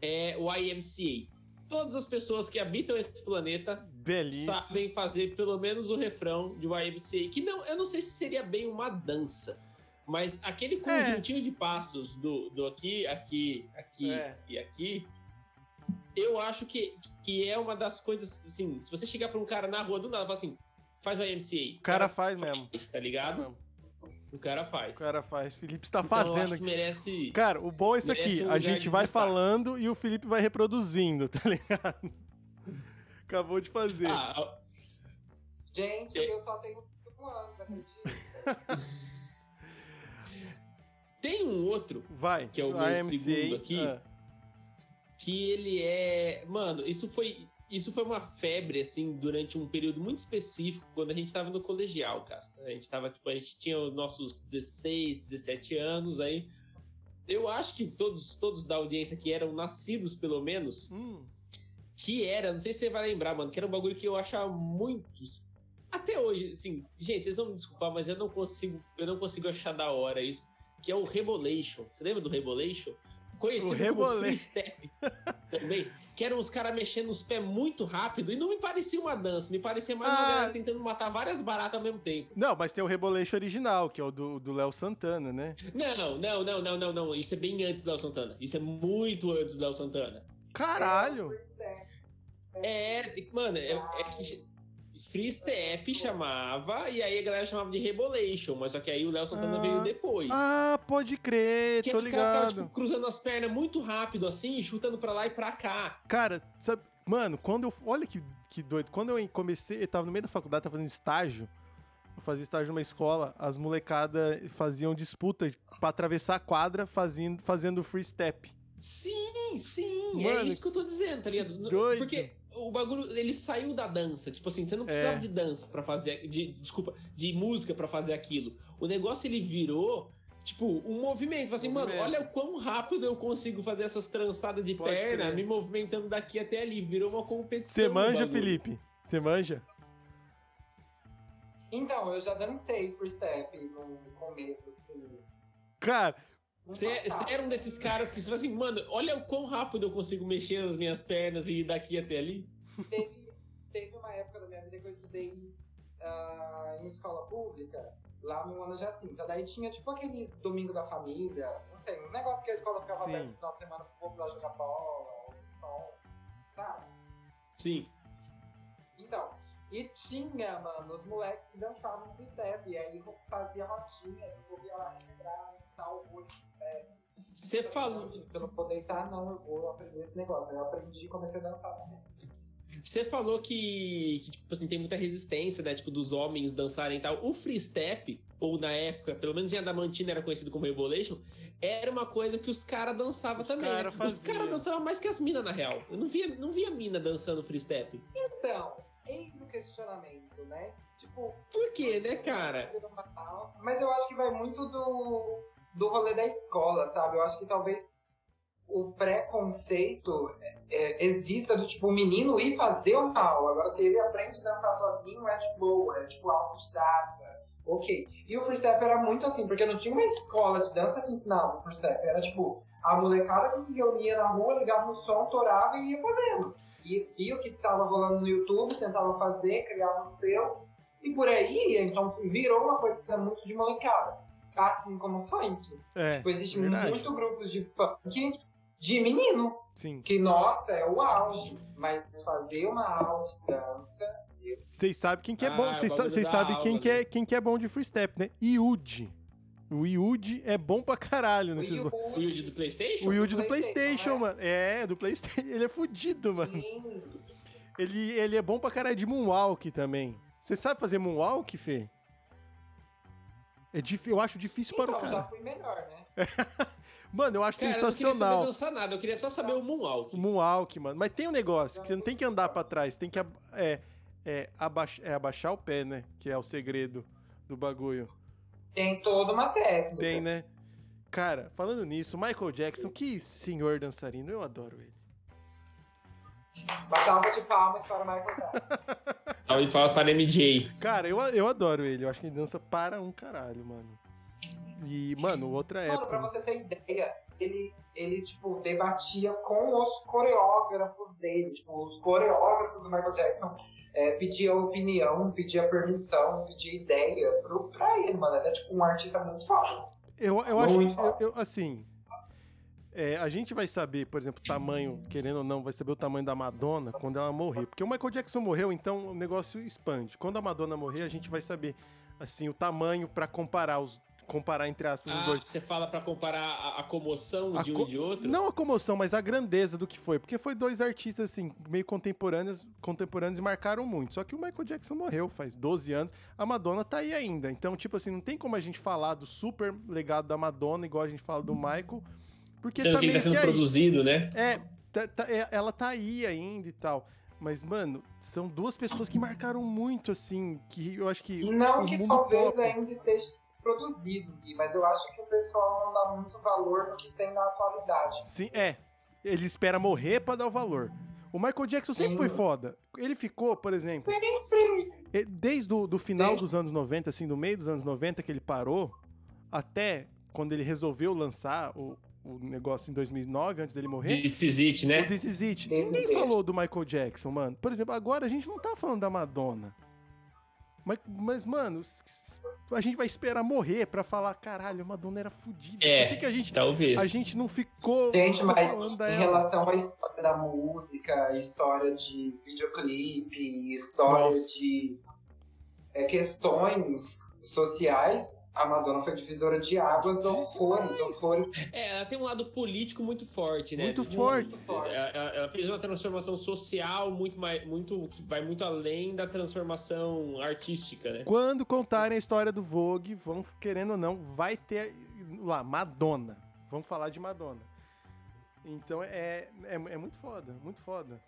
é o IMCA todas as pessoas que habitam esse planeta Belíssimo. sabem fazer pelo menos o refrão de YMCA, que não, eu não sei se seria bem uma dança, mas aquele conjuntinho é. de passos do, do aqui, aqui, aqui é. e aqui, eu acho que, que é uma das coisas, assim, se você chegar pra um cara na rua do nada e falar assim, faz o YMCA. O cara faz, faz mesmo. Tá ligado? O cara faz. O cara faz. O Felipe está então, fazendo aqui. merece. Cara, o bom é isso aqui. Um a gente vai falando e o Felipe vai reproduzindo, tá ligado? Acabou de fazer. Ah, gente, é... eu só tenho 5 anos, acredita? Tem um outro. Vai. Que é o meu AMCA, segundo aqui. Ah. Que ele é. Mano, isso foi isso foi uma febre, assim, durante um período muito específico, quando a gente estava no colegial, Casta. A gente tava, tipo, a gente tinha os nossos 16, 17 anos aí. Eu acho que todos, todos da audiência que eram nascidos, pelo menos, hum. que era, não sei se você vai lembrar, mano, que era um bagulho que eu achava muito. Até hoje, assim, gente, vocês vão me desculpar, mas eu não consigo, eu não consigo achar da hora isso. Que é o Rebolation. Você lembra do Rebolation? Conhecido o como Free Step também que eram os caras mexendo os pés muito rápido e não me parecia uma dança, me parecia mais ah. uma galera tentando matar várias baratas ao mesmo tempo. Não, mas tem o Reboleixo original, que é o do Léo Santana, né? Não, não, não, não, não, não. Isso é bem antes do Léo Santana. Isso é muito antes do Léo Santana. Caralho! É, mano, é, é que Free Step chamava, e aí a galera chamava de Rebolation, mas só que aí o Léo Santana ah, veio depois. Ah, pode crer, que tô ligado. Ficavam, tipo, cruzando as pernas muito rápido, assim, chutando pra lá e pra cá. Cara, sabe, mano, quando eu. Olha que, que doido. Quando eu comecei, eu tava no meio da faculdade, tava fazendo estágio. Eu fazia estágio numa escola, as molecadas faziam disputa pra atravessar a quadra fazendo, fazendo free step. Sim, sim, é Mano, é isso que eu tô dizendo, tá ligado? Doido. Porque o bagulho, ele saiu da dança. Tipo assim, você não precisava é. de dança para fazer. De, desculpa, de música para fazer aquilo. O negócio ele virou. Tipo, um movimento. Tipo assim, movimento. mano, olha o quão rápido eu consigo fazer essas trançadas de Pode perna, crer. me movimentando daqui até ali. Virou uma competição. Você manja, Felipe? Você manja? Então, eu já dancei free step no começo, assim. Cara, você era um desses caras que você fala assim, mano, olha o quão rápido eu consigo mexer as minhas pernas e ir daqui até ali. Teve, teve uma época da minha vida que eu estudei uh, em escola pública lá no Ana Jacinta. Daí tinha tipo aqueles domingo da família, não sei, uns negócios que a escola ficava Sim. aberta no final de semana pro povo lá jogar bola, ou som, sabe? Sim. Então, e tinha, mano, os moleques que dançavam free step, e aí fazia rotinha, e eu ia lá quebrar, o olho. Você falou. Eu não for deitar, não, eu vou aprender esse negócio. Eu aprendi e comecei a dançar também. Você falou que, que, tipo assim, tem muita resistência, né? Tipo, dos homens dançarem e tal. O free step, ou na época, pelo menos em Adamantina era conhecido como Rebolation, era uma coisa que os caras dançavam também. cara né? Os caras dançavam mais que as minas, na real. Eu não via, não via mina dançando free step. Então, eis o questionamento, né? Tipo, Por quê, né, cara? Mas eu acho que vai muito do, do rolê da escola, sabe? Eu acho que talvez o preconceito é, exista do tipo o menino ir fazer uma aula. Agora, se ele aprende a dançar sozinho, é de boa, é tipo autodidata. Ok. E o freestep era muito assim, porque não tinha uma escola de dança que ensinava o freestep. Era tipo, a molecada que se reunia na rua, ligava no som, torava e ia fazendo. E via o que tava rolando no YouTube, tentava fazer, criava o seu. E por aí, então virou uma coisa muito de molecada. Assim como funk. É, Tipo, Existem muitos grupos de funk de menino. sim. Que, nossa, é o auge. Mas fazer uma aula de dança. Vocês sabem quem que é Ah, bom. Vocês sa- sabem quem que, é, quem que é bom de free step, né? Yudi. O Yudi é bom pra caralho O nesses. O Yuji do PlayStation? O Yudi do do PlayStation, PlayStation, mano. É, do PlayStation. Ele é fudido, mano. Sim. Ele, ele é bom pra caralho de Moonwalk também. Você sabe fazer Moonwalk, Fê? É dif... Eu acho difícil para o Então, já cara. fui melhor, né? Mano, eu acho Cara, eu não queria saber sensacional. dançar nada, eu queria só saber o Moonwalk. O Moonwalk, mano. Mas tem um negócio que você não tem que andar pra trás, você tem que é, é, abaix- é abaixar o pé, né? Que é o segredo do bagulho. Tem toda uma técnica. Tem, né? Cara, falando nisso, Michael Jackson, que senhor dançarino, eu adoro ele. Uma salva de palmas para o Michael Jackson. Salve para para MJ. Cara, eu, eu adoro ele, eu acho que ele dança para um caralho, mano. E, mano, outra Mano, pra época. você ter ideia, ele, ele, tipo, debatia com os coreógrafos dele. Tipo, os coreógrafos do Michael Jackson é, pediam opinião, pediam permissão, pediam ideia pro, pra ele, mano. Ele é, tipo, um artista muito foda. Eu, eu acho Muito que, eu, eu- assim, é, a gente vai saber, por exemplo, o tamanho, querendo ou não, vai saber o tamanho da Madonna quando ela morrer. Porque o Michael Jackson morreu, então o negócio expande. Quando a Madonna morrer, a gente vai saber, assim, o tamanho pra comparar os comparar entre aspas os Ah, dois. você fala pra comparar a, a comoção A de um co- e de outro? Não a comoção, mas a grandeza do que foi. Porque foi dois artistas, assim, meio contemporâneos, contemporâneos e marcaram muito. Só que o Michael Jackson morreu faz 12 anos. A Madonna tá aí ainda. Então, tipo assim, não tem como a gente falar do super legado da Madonna, igual a gente fala do Michael. Porque Sendo tá que ele tá sendo aí. produzido, né? É, tá- tá- é, ela tá aí ainda e tal. Mas, mano, são duas pessoas que marcaram muito, assim, que eu acho que. E não que talvez ainda esteja produzido, Gui, mas eu acho que o pessoal não dá muito valor no que tem na atualidade. Sim, é. Ele espera morrer pra dar o valor. O Michael Jackson sempre foi Sim. foda. Ele ficou, por exemplo, e- desde o do final Sim. dos anos 90, assim, do meio dos anos 90 que ele parou, até quando ele resolveu lançar o, o negócio em 2009, antes dele morrer. This is it, né? O This Is It. This Ninguém Is It. falou do Michael Jackson, mano. Por exemplo, agora a gente não tá falando da Madonna. Mas, mas, mano, a gente vai esperar morrer pra falar, caralho, a Madonna era fodida. É, Por que, que a gente, Talvez. a gente não ficou Gente, mas falando em relação à história da música, história de videoclipe, história Nossa. de é, questões sociais, a Madonna foi divisora de águas, horrores, horrores. É, ela tem um lado político muito forte, né? Muito De- forte. Muito forte. Ela, ela- ela fez uma transformação social muito mais, muito que vai muito além da transformação artística, né? Quando contarem a história do Vogue, vão, querendo ou não, vai ter lá, Madonna. Vamos falar de Madonna. Então é, é, é muito foda, muito foda.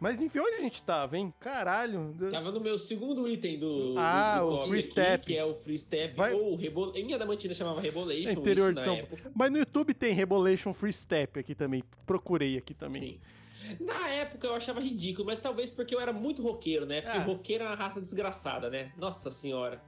Mas enfim, onde a gente tava, hein? Caralho. Tava no meu segundo item do, Ah, do o free aqui, step. que é o free step Vai- ou Rebo... em Adamantina chamava Rebolation, Interior isso de São época. Mas no YouTube tem Rebolation Free Step aqui também. Procurei aqui também. Sim. Na época eu achava ridículo, mas talvez porque eu era muito roqueiro, né? Porque Ah. roqueiro é uma raça desgraçada, né? Nossa senhora.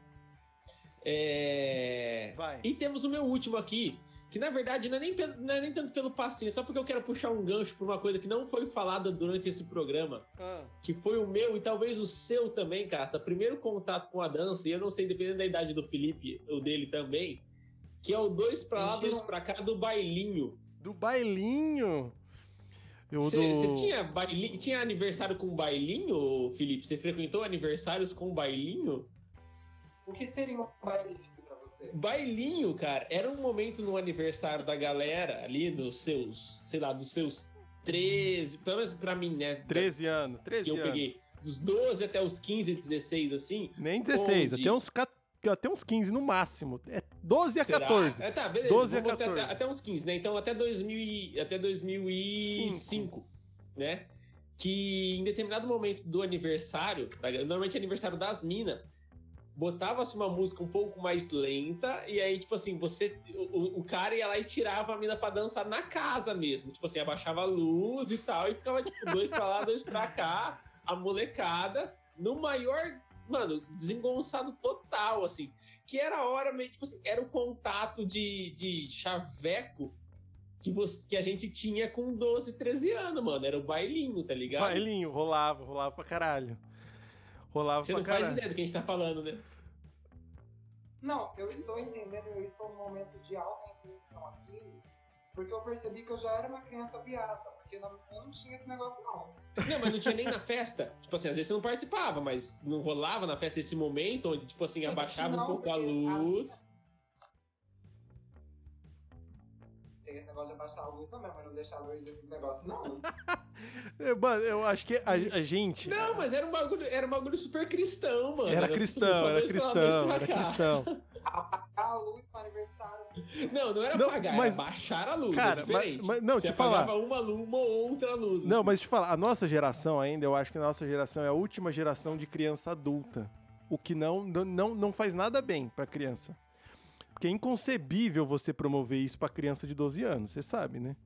É... Vai. E temos o meu último aqui, que na verdade não é, nem, não é nem tanto pelo passinho, é só porque eu quero puxar um gancho por uma coisa que não foi falada durante esse programa, ah. que foi o meu e talvez o seu também, Caça. Primeiro contato com a dança, e eu não sei, dependendo da idade do Felipe, o dele também, que é o dois pra lá, dois pra cá do bailinho. Do bailinho? Você do... tinha, tinha aniversário com bailinho, Felipe? Você frequentou aniversários com bailinho? O que seria um bailinho? Bailinho, cara, era um momento no aniversário da galera ali, dos seus, sei lá, dos seus 13, pelo menos pra mim, né? 13 anos, 13 que eu anos. peguei dos 12 até os 15, 16, assim. Nem 16, onde... até uns, até uns 15 no máximo. É 12 a Será? 14. É, tá, beleza. 12 a 14. Até, até, uns 15, né? Então até, 2000, até 2005, Cinco. né? Que em determinado momento do aniversário, normalmente é aniversário das minas, botava-se uma música um pouco mais lenta, e aí, tipo assim, você. O, o cara ia lá e tirava a mina pra dançar na casa mesmo. Tipo assim, abaixava a luz e tal, e ficava, tipo, dois pra lá, dois pra cá, a molecada, no maior. Mano, desengonçado total, assim. Que era a hora meio, tipo assim, era o contato de, de chaveco que, você, que a gente tinha com 12, 13 anos, mano. Era o bailinho, tá ligado? Bailinho, rolava, rolava pra caralho. Rolava Você não caralho. faz ideia do que a gente tá falando, né? Não, eu estou entendendo, eu estou num momento de alta reflexão aqui, porque eu percebi que eu já era uma criança viada, porque não, eu não tinha esse negócio não. Não, mas não tinha nem na festa. Tipo assim, às vezes você não participava, mas não rolava na festa esse momento onde, tipo assim, abaixava não, um pouco a luz. Tem negócio de abaixar a luz também, mas não deixar a luz desse negócio, não. É, mano, eu acho que a, a, gente. Não, mas era um bagulho, era um bagulho super cristão, mano. Era, era cristão, tipo, era cristão, era cristão. Apagar a luz para aniversário. Não, não era não, apagar, mas, era baixar a luz. Cara, é diferente. Mas, mas, não, Você te falar. uma luz, uma outra luz. Não, assim. mas te falar, a nossa geração ainda, eu acho que a nossa geração é a última geração de criança adulta. O que não, não, não faz nada bem pra criança. Porque é inconcebível você promover isso pra criança de 12 anos, você sabe, né?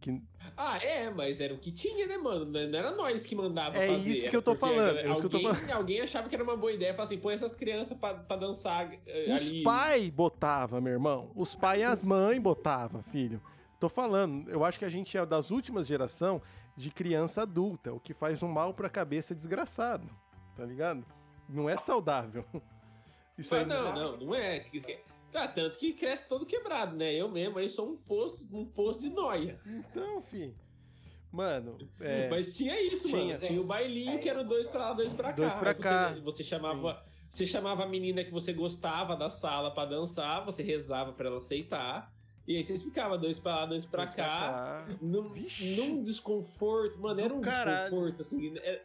Que... Ah, é, mas era o que tinha, né, mano? Não era nós que mandava é fazer. Isso que eu tô falando, é alguém, isso que eu tô falando. Alguém achava que era uma boa ideia, falar assim, põe essas crianças pra, pra dançar Os ali. pais botava, meu irmão. Os pais e as mães botava, filho. Tô falando, eu acho que a gente é das últimas geração de criança adulta, o que faz um mal pra cabeça desgraçado, tá ligado? Não é saudável. Isso aí não, não, não é. Tá, tanto que cresce todo quebrado, né? Eu mesmo aí sou um poço, um poço de noia. Então, fi. Mano, é... Mas tinha isso, tinha, mano. Tinha o bailinho que era dois pra lá, dois pra cá. Dois pra cá. Você, você chamava. Sim. Você chamava a menina que você gostava da sala para dançar, você rezava para ela aceitar. E aí vocês ficavam dois pra lá, dois pra dois cá. Pra cá. Num, num, desconforto. Mano, era um Caralho. desconforto, assim. Era,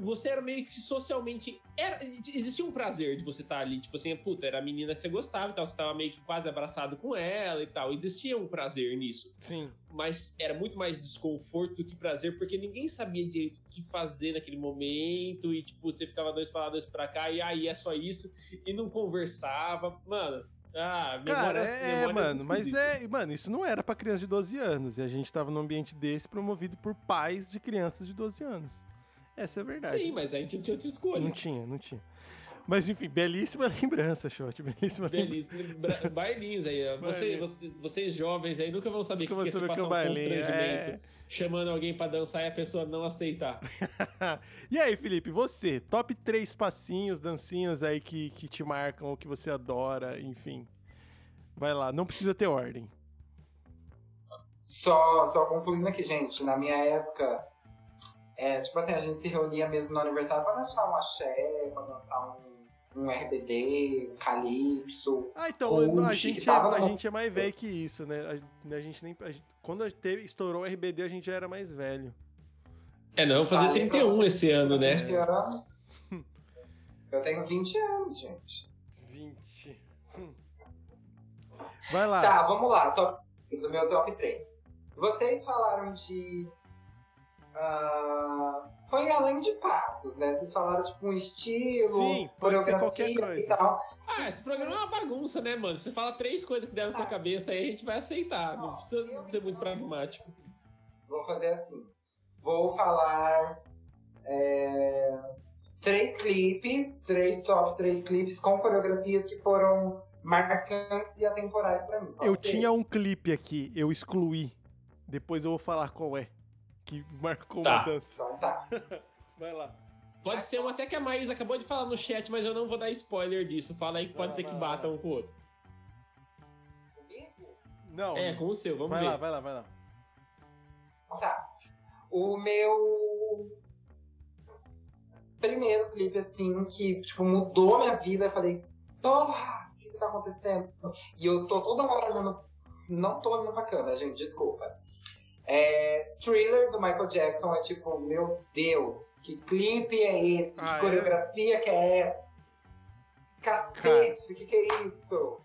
você era meio que socialmente. Era, existia um prazer de você estar tá ali. Tipo assim, puta, era a menina que você gostava e tal. Você tava meio que quase abraçado com ela e tal. Existia um prazer nisso. Sim. Mas era muito mais desconforto do que prazer, porque ninguém sabia direito o que fazer naquele momento. E, tipo, você ficava dois pra lá, dois pra cá, e aí é só isso. E não conversava. Mano, ah, Cara, é, mano, mas é, mano, isso não era para criança de 12 anos, e a gente tava num ambiente desse promovido por pais de crianças de 12 anos. Essa é verdade. Sim, mas a gente não tinha outra escolha. Não tinha, não tinha. Mas enfim, belíssima lembrança, Shot. Belíssima Belíssima lembrança. Bailinhos aí. Você, você, vocês jovens aí nunca vão saber o que, que, que é passar um constrangimento. É... Chamando alguém para dançar e a pessoa não aceitar. e aí, Felipe, você, top três passinhos, dancinhas aí que, que te marcam ou que você adora, enfim. Vai lá, não precisa ter ordem. Só, só concluindo aqui, gente, na minha época, é, tipo assim, a gente se reunia mesmo no aniversário pra dançar um axé, pra dançar um, um RBD, um calypso. Ah, então, a, gente, é, a gente é mais velho que isso, né? A, a gente nem. A gente, quando teve, estourou o RBD, a gente já era mais velho. É, não, vamos fazer 31 esse ano, né? Eu tenho 20 anos, gente. 20. Hum. Vai lá. Tá, vamos lá. Top, o meu top 3. Vocês falaram de Uh, foi além de passos, né? Vocês falaram tipo um estilo, Sim, pode ser qualquer coisa. e tal. Ah, esse programa é uma bagunça, né, mano? Você fala três coisas que deram na sua cabeça aí a gente vai aceitar. Não, não precisa ser muito pragmático. Vou fazer assim. Vou falar é, três clipes, três top três clipes com coreografias que foram marcantes e atemporais pra mim. Pode Eu ser? tinha um clipe aqui, eu excluí. Depois eu vou falar qual é. Que marcou Tá. uma dança. Então tá. Vai lá. Pode ser um até que a Maísa acabou de falar no chat, mas eu não vou dar spoiler disso. Fala aí que pode Vai ser lá, que vai bata vai um com o outro. Comigo? Não. É, com o seu, vamos vai ver. lá, vai lá, vai lá. Tá. O meu primeiro clipe, assim, que, tipo, mudou minha vida, eu falei, porra, o que que tá acontecendo? E eu tô toda hora olhando, não tô olhando pra câmera, gente, desculpa. É, Thriller do Michael Jackson é tipo, meu Deus, que clipe é esse? Que Ah, é? coreografia que é essa? Cacete, o que que é isso?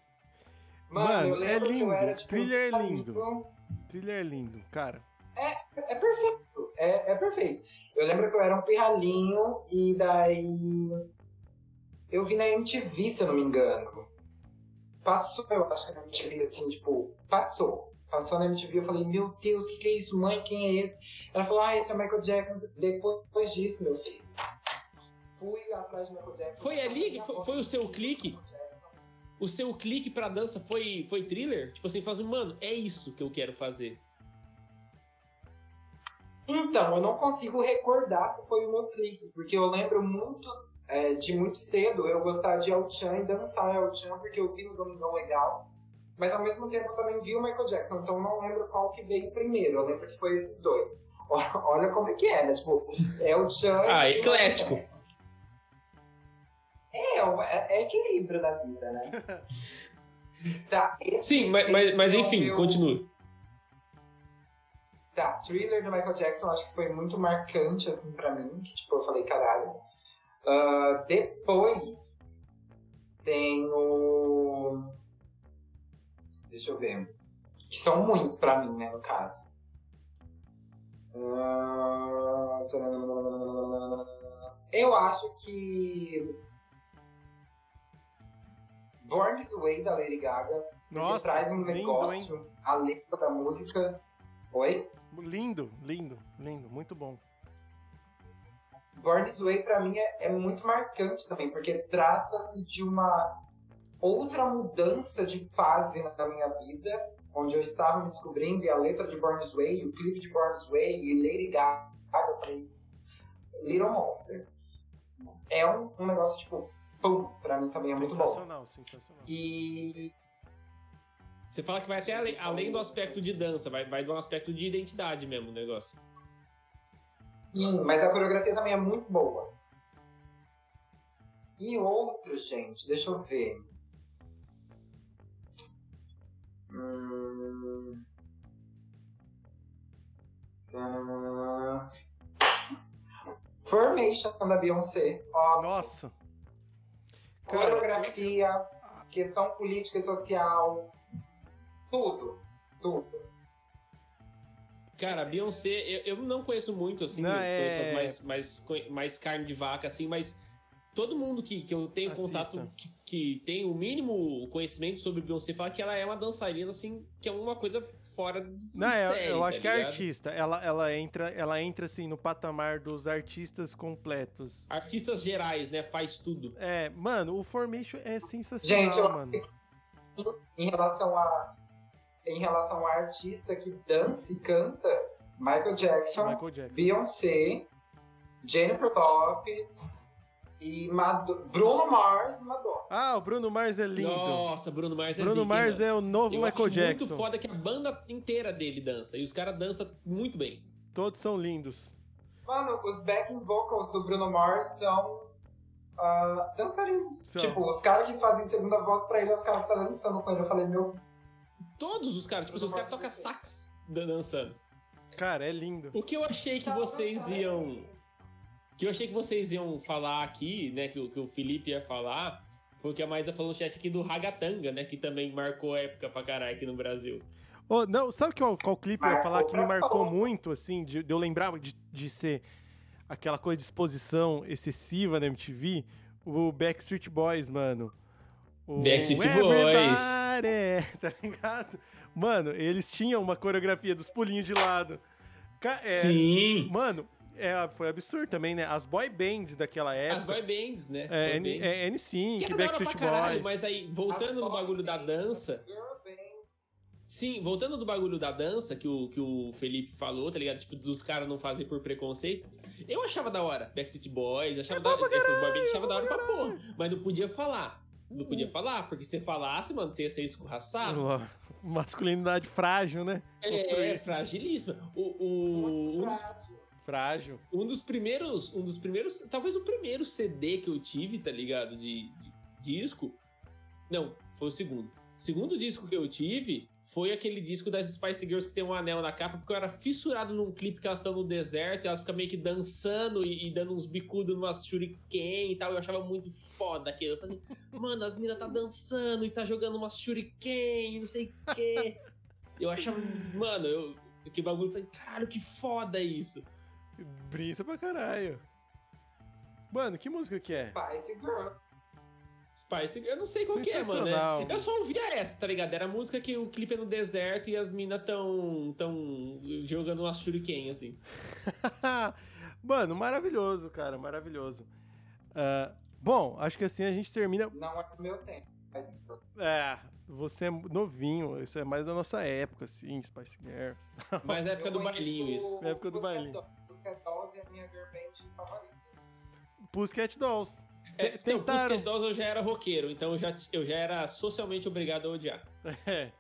Mano, eu é lindo, era, tipo, Thriller é lindo. menino- Trilha é lindo, cara. é perfeito, é, é perfeito. Eu lembro que eu era um pirralhinho e daí eu vi na MTV, se eu não me engano. Passou, eu acho que na MTV, assim, tipo, passou. Passou na MTV, eu falei, meu Deus, o que, que é isso, mãe? Quem é esse? Ela falou, ah, esse é o Michael Jackson. Depois disso, meu filho, fui atrás de Michael Jackson. Foi ali que foi- foi o seu clique? O seu clique pra dança foi, foi thriller? Tipo assim, fala assim, mano, é isso que eu quero fazer. Então, eu não consigo recordar se foi o meu clipe, porque eu lembro muito, é, de muito cedo eu gostar de El Chan e dançar El Chan, porque eu vi no Domingão Legal, mas ao mesmo tempo eu também vi o Michael Jackson, então não lembro qual que veio primeiro, eu lembro que foi esses dois. Olha como é que é, né? Tipo, El Chan Ah, e eclético. Jackson. É, é, é equilíbrio da vida, né? tá, esse- Sim, mas, mas, mas é o enfim, meu- continua. Tá, Thriller do Michael Jackson acho que foi muito marcante, assim, pra mim. Que, tipo, eu falei, caralho. Ah, depois tem o... Deixa eu ver. Que são muitos pra mim, né, no caso. Ah, Eu acho que... Born This Way, da Lady Gaga. Nossa, traz um lindo, negócio, a letra da música... Oi? Lindo, lindo, lindo, muito bom. Born This Way pra mim é, é muito marcante também, porque trata-se de uma outra mudança de fase na minha vida, onde eu estava me descobrindo e a letra de Born This Way, o clipe de Born This Way e Lady Gaga, eu falei, Little Monster. É um, um negócio tipo, pum, pra mim também é muito bom. sensacional, sensacional. E Você fala que vai até além, além do aspecto de dança, vai, vai do aspecto de identidade mesmo o negócio. Sim, mas a coreografia também é muito boa. E outro, gente, deixa eu ver. Formation da Beyoncé. Ó, Nossa. Cara, coreografia, questão política e social. Tudo. Tudo. Cara, Beyoncé, eu, eu não conheço muito, assim, Não, é- mais, mais, mais carne de vaca, assim, mas todo mundo que, que eu tenho Assista. contato, que, que tem o mínimo conhecimento sobre Beyoncé, fala que ela é uma dançarina, assim, que é uma coisa fora de Não, é- série, eu tá acho que é ligado? artista. Ela, ela, entra, ela entra assim no patamar dos artistas completos. Artistas gerais, né? Faz tudo. É, mano, o Formation é sensacional, Gente, eu- mano. em relação a em relação a artista que dança e canta, Michael Jackson, Michael Jackson. Beyoncé, Jennifer Lopez e Mado- Bruno Mars e Madonna. Ah, o Bruno Mars é lindo. Nossa, Bruno Mars é Bruno zica, Mars é o novo Eu Michael acho Jackson. muito foda que a banda inteira dele dança. E os caras dançam muito bem. Todos são lindos. Mano, os backing vocals do Bruno Mars são ah, dançarinos. São. Tipo, os caras que fazem segunda voz pra ele, é os caras que estão dançando com ele. Eu falei, meu, Todos os caras, tipo os caras tocam sax dan- dançando. Cara, é lindo. O que eu achei que vocês iam. O que eu achei que vocês iam falar aqui, né? Que, o- que o Felipe ia falar. Foi o que a Maísa falou no chat aqui do Ragatanga, né? Que também marcou época pra caralho aqui no Brasil. Ô, não, sabe qual, qual clipe eu ia falar que me marcou muito, assim, de, de eu lembrar de, de ser aquela coisa de exposição excessiva na MTV? O Backstreet Boys, mano. O Backstreet Boys. Everybody, tá ligado? Mano, eles tinham uma coreografia dos pulinhos de lado. É, Sim! Mano, É, foi absurdo também, né? As boy bands daquela época. As boy bands, né? É, Boy N, bands. é NSYNC, Que era da hora Backstreet pra caralho, Boys. mas aí, voltando no bagulho da dança. Sim, voltando do bagulho da dança que o, que o Felipe falou, tá ligado? Tipo, dos caras não fazem por preconceito. Eu achava da hora. Backstreet Boys, achava da hora. Essas boy bands achava da hora pra porra. Mas não podia falar. Não podia falar, porque se você falasse, mano, você ia ser escorraçado. Masculinidade frágil, né? É, Construir. fragilíssima. O, o, um, dos, Frágil. um dos primeiros. Um dos primeiros. Talvez o primeiro CD que eu tive, tá ligado? De, de disco. Não, foi o segundo. Segundo disco que eu tive foi aquele disco das Spice Girls que tem um anel na capa, porque eu era fissurado num clipe que elas estão no deserto e elas ficam meio que dançando e, e dando uns bicudos numas shuriken e tal. Eu achava muito foda aquilo. Eu falei, mano, as minas tá dançando e tá jogando umas shuriken e não sei o quê. Eu achava, mano, eu. Que bagulho, eu falei, caralho, que foda isso. Brisa pra caralho. Mano, que música que é? Spice Girl. Spice, eu não sei qual que é, mano. Sensacional. É- Eu só ouvia essa, tá ligado? Era a música que o clipe é no deserto e as minas tão, tão jogando umas shuriken, assim. Mano, maravilhoso, cara, maravilhoso. Ah, bom, acho que assim a gente termina. Não é do meu tempo. Spice Girl. É, você é novinho, isso é mais da nossa época, assim, Spice Girls. Mas é época do bailinho, isso. É época do bailinho. Pussycat Dolls. É a minha girl band favorita. Pussycat Dolls. É, então, tentaram- Pussycat Dolls eu já era roqueiro, então eu já, eu já era socialmente obrigado a odiar. É.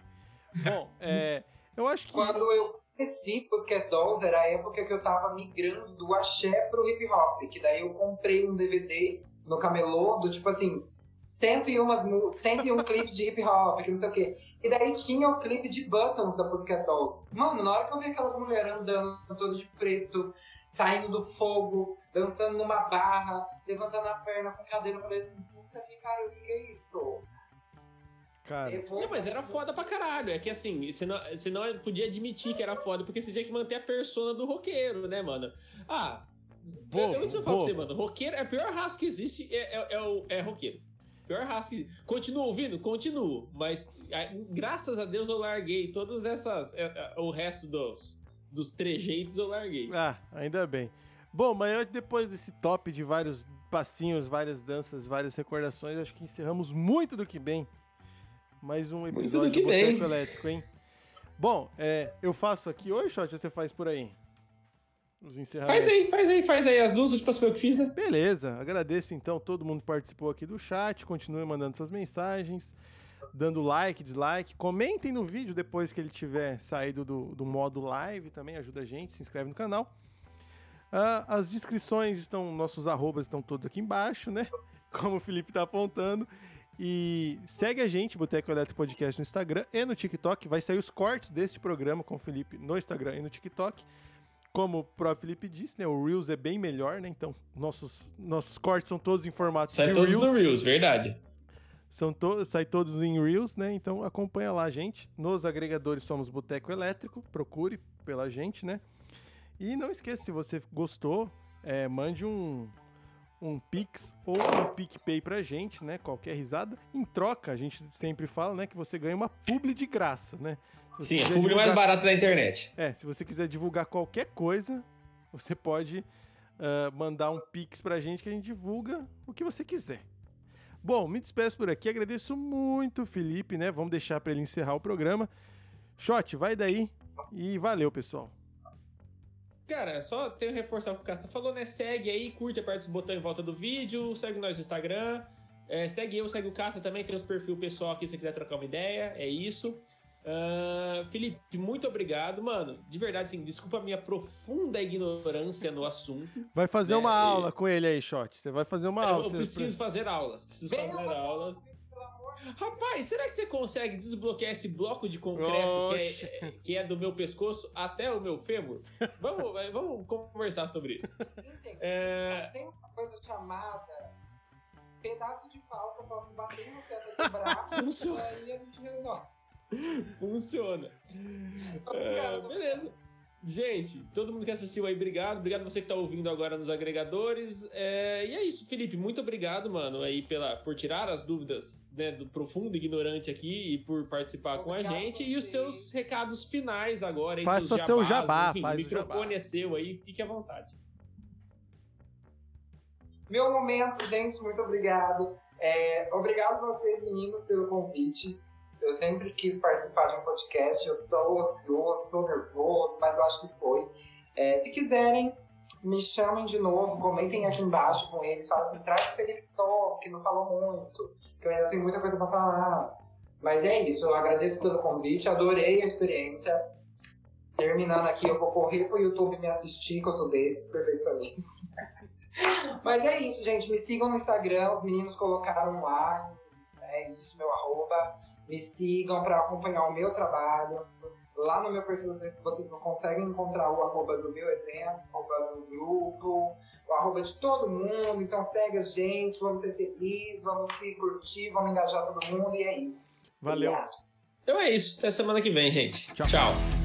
Bom, é, eu acho que. Quando eu conheci Pussycat Dolls, era a época que eu tava migrando do axé pro hip hop. Que daí eu comprei um DVD no camelô do tipo assim, 101, mu- 101 clipes de hip hop, que não sei o quê. E daí tinha o clipe de Buttons da Pussycat Dolls. Mano, na hora que eu vi aquelas mulheres andando todas de preto, saindo do fogo, dançando numa barra, levantando a perna com cadeira, eu falei assim, puta que pariu, o que é isso? Cara, Não, mas era foda pra caralho. É que assim, você não, você não podia admitir que era foda, porque você tinha que manter a persona do roqueiro, né, mano? Ah, Bobo, eu, eu, eu falo pra você, mano, roqueiro, é a pior raça que existe, é, é, é o, é roqueiro. Pior raça que existe. Continuo ouvindo? Continuo. Mas ah, graças a Deus eu larguei todas essas. é, é, o resto dos, dos trejeitos eu larguei. Ah, ainda bem. Bom, mas depois desse top de vários passinhos, várias danças, várias recordações, acho que encerramos muito do que bem. Mais um episódio do que do bem. Boteco Elétrico, hein? Bom, é, eu faço aqui hoje, Shot, você faz por aí? Os encerramentos. Faz aí, faz aí, faz aí. As duas últimas foi eu que fiz, né? Beleza, agradeço então todo mundo que participou aqui do chat, continue mandando suas mensagens, dando like, dislike, comentem no vídeo depois que ele tiver saído do, do modo live também, ajuda a gente, se inscreve no canal. Ah, as descrições estão, nossos arrobas estão todos aqui embaixo, né? Como o Felipe tá apontando. E segue a gente, Boteco Elétrico Podcast, no Instagram e no TikTok. Vai sair os cortes deste programa com o Felipe no Instagram e no TikTok. Como o próprio Felipe disse, né? O Reels é bem melhor, né? Então, nossos, nossos cortes são todos em formato Sai de todos Reels. no Reels, verdade. São to sai todos em Reels, né? Então acompanha lá, gente. Nos agregadores somos Boteco Elétrico. Procure pela gente, né? E não esqueça, se você gostou, é, mande um, um Pix ou um PicPay pra gente, né? Qualquer risada. Em troca, a gente sempre fala, né? Que você ganha uma publi de graça, né? Sim, quiser o público mais divulgar- barato da internet. é, se você quiser divulgar qualquer coisa, você pode ah, mandar um pix pra gente que a gente divulga o que você quiser. Bom, me despeço por aqui, agradeço muito o Felipe, né? Vamos deixar pra ele encerrar o programa. Shot, vai daí e valeu, pessoal. Cara, só tenho que reforçar o que o Casta falou, né? Segue aí, curte, aperta os botões em volta do vídeo, segue nós no Instagram. É, segue eu, segue o Casta também, tem os perfil pessoal aqui se você quiser trocar uma ideia. É isso. Ah, Felipe, muito obrigado, mano. De verdade, assim, desculpa a minha profunda ignorância no assunto. Vai fazer É, uma e- aula com ele aí, Shot. Você vai fazer uma Eu, aula. eu você- preciso fazer aulas. Preciso Venha fazer aulas. Rapaz, será que você consegue desbloquear esse bloco de concreto que é, que é do meu pescoço até o meu fêmur? Vamos, vamos conversar sobre isso. É, Tem uma coisa chamada pedaço de pau que eu posso bater no teto e quebrar. Funciona. Aí a gente resolve. Funciona. É, beleza. Gente, todo mundo que assistiu aí, obrigado. Obrigado você que tá ouvindo agora nos agregadores. É, e é isso, Felipe. Muito obrigado, mano, aí pela, por tirar as dúvidas né, do profundo ignorante aqui e por participar com a Obrigado gente. E os seus recados finais agora. aí, Faça seus seu jabás, jabá, enfim, faz o o microfone jabá. é seu aí, fique à vontade. Meu momento, gente, muito obrigado. É, obrigado vocês, meninos, pelo convite. Eu sempre quis participar de um podcast. Eu tô ansioso, tô nervoso, mas eu acho que foi. É, se quiserem, me chamem de novo, comentem aqui embaixo com eles. Falem, traz o Felipe Tov, que não falou muito, que eu ainda tenho muita coisa pra falar. Mas é isso, eu agradeço pelo convite, adorei a experiência. Terminando aqui, eu vou correr pro YouTube me assistir, que eu sou desses, perfeccionista. Mas é isso, gente. Me sigam no Instagram, os meninos colocaram lá. É isso, meu arroba. Me sigam para acompanhar o meu trabalho. Lá no meu perfil vocês não conseguem encontrar o arroba do meu evento, o arroba do grupo, o arroba de todo mundo. Então segue a gente, vamos ser felizes, vamos se curtir, vamos engajar todo mundo e é isso. Valeu. Obrigado. Então é isso. Até semana que vem, gente. Tchau. Tchau.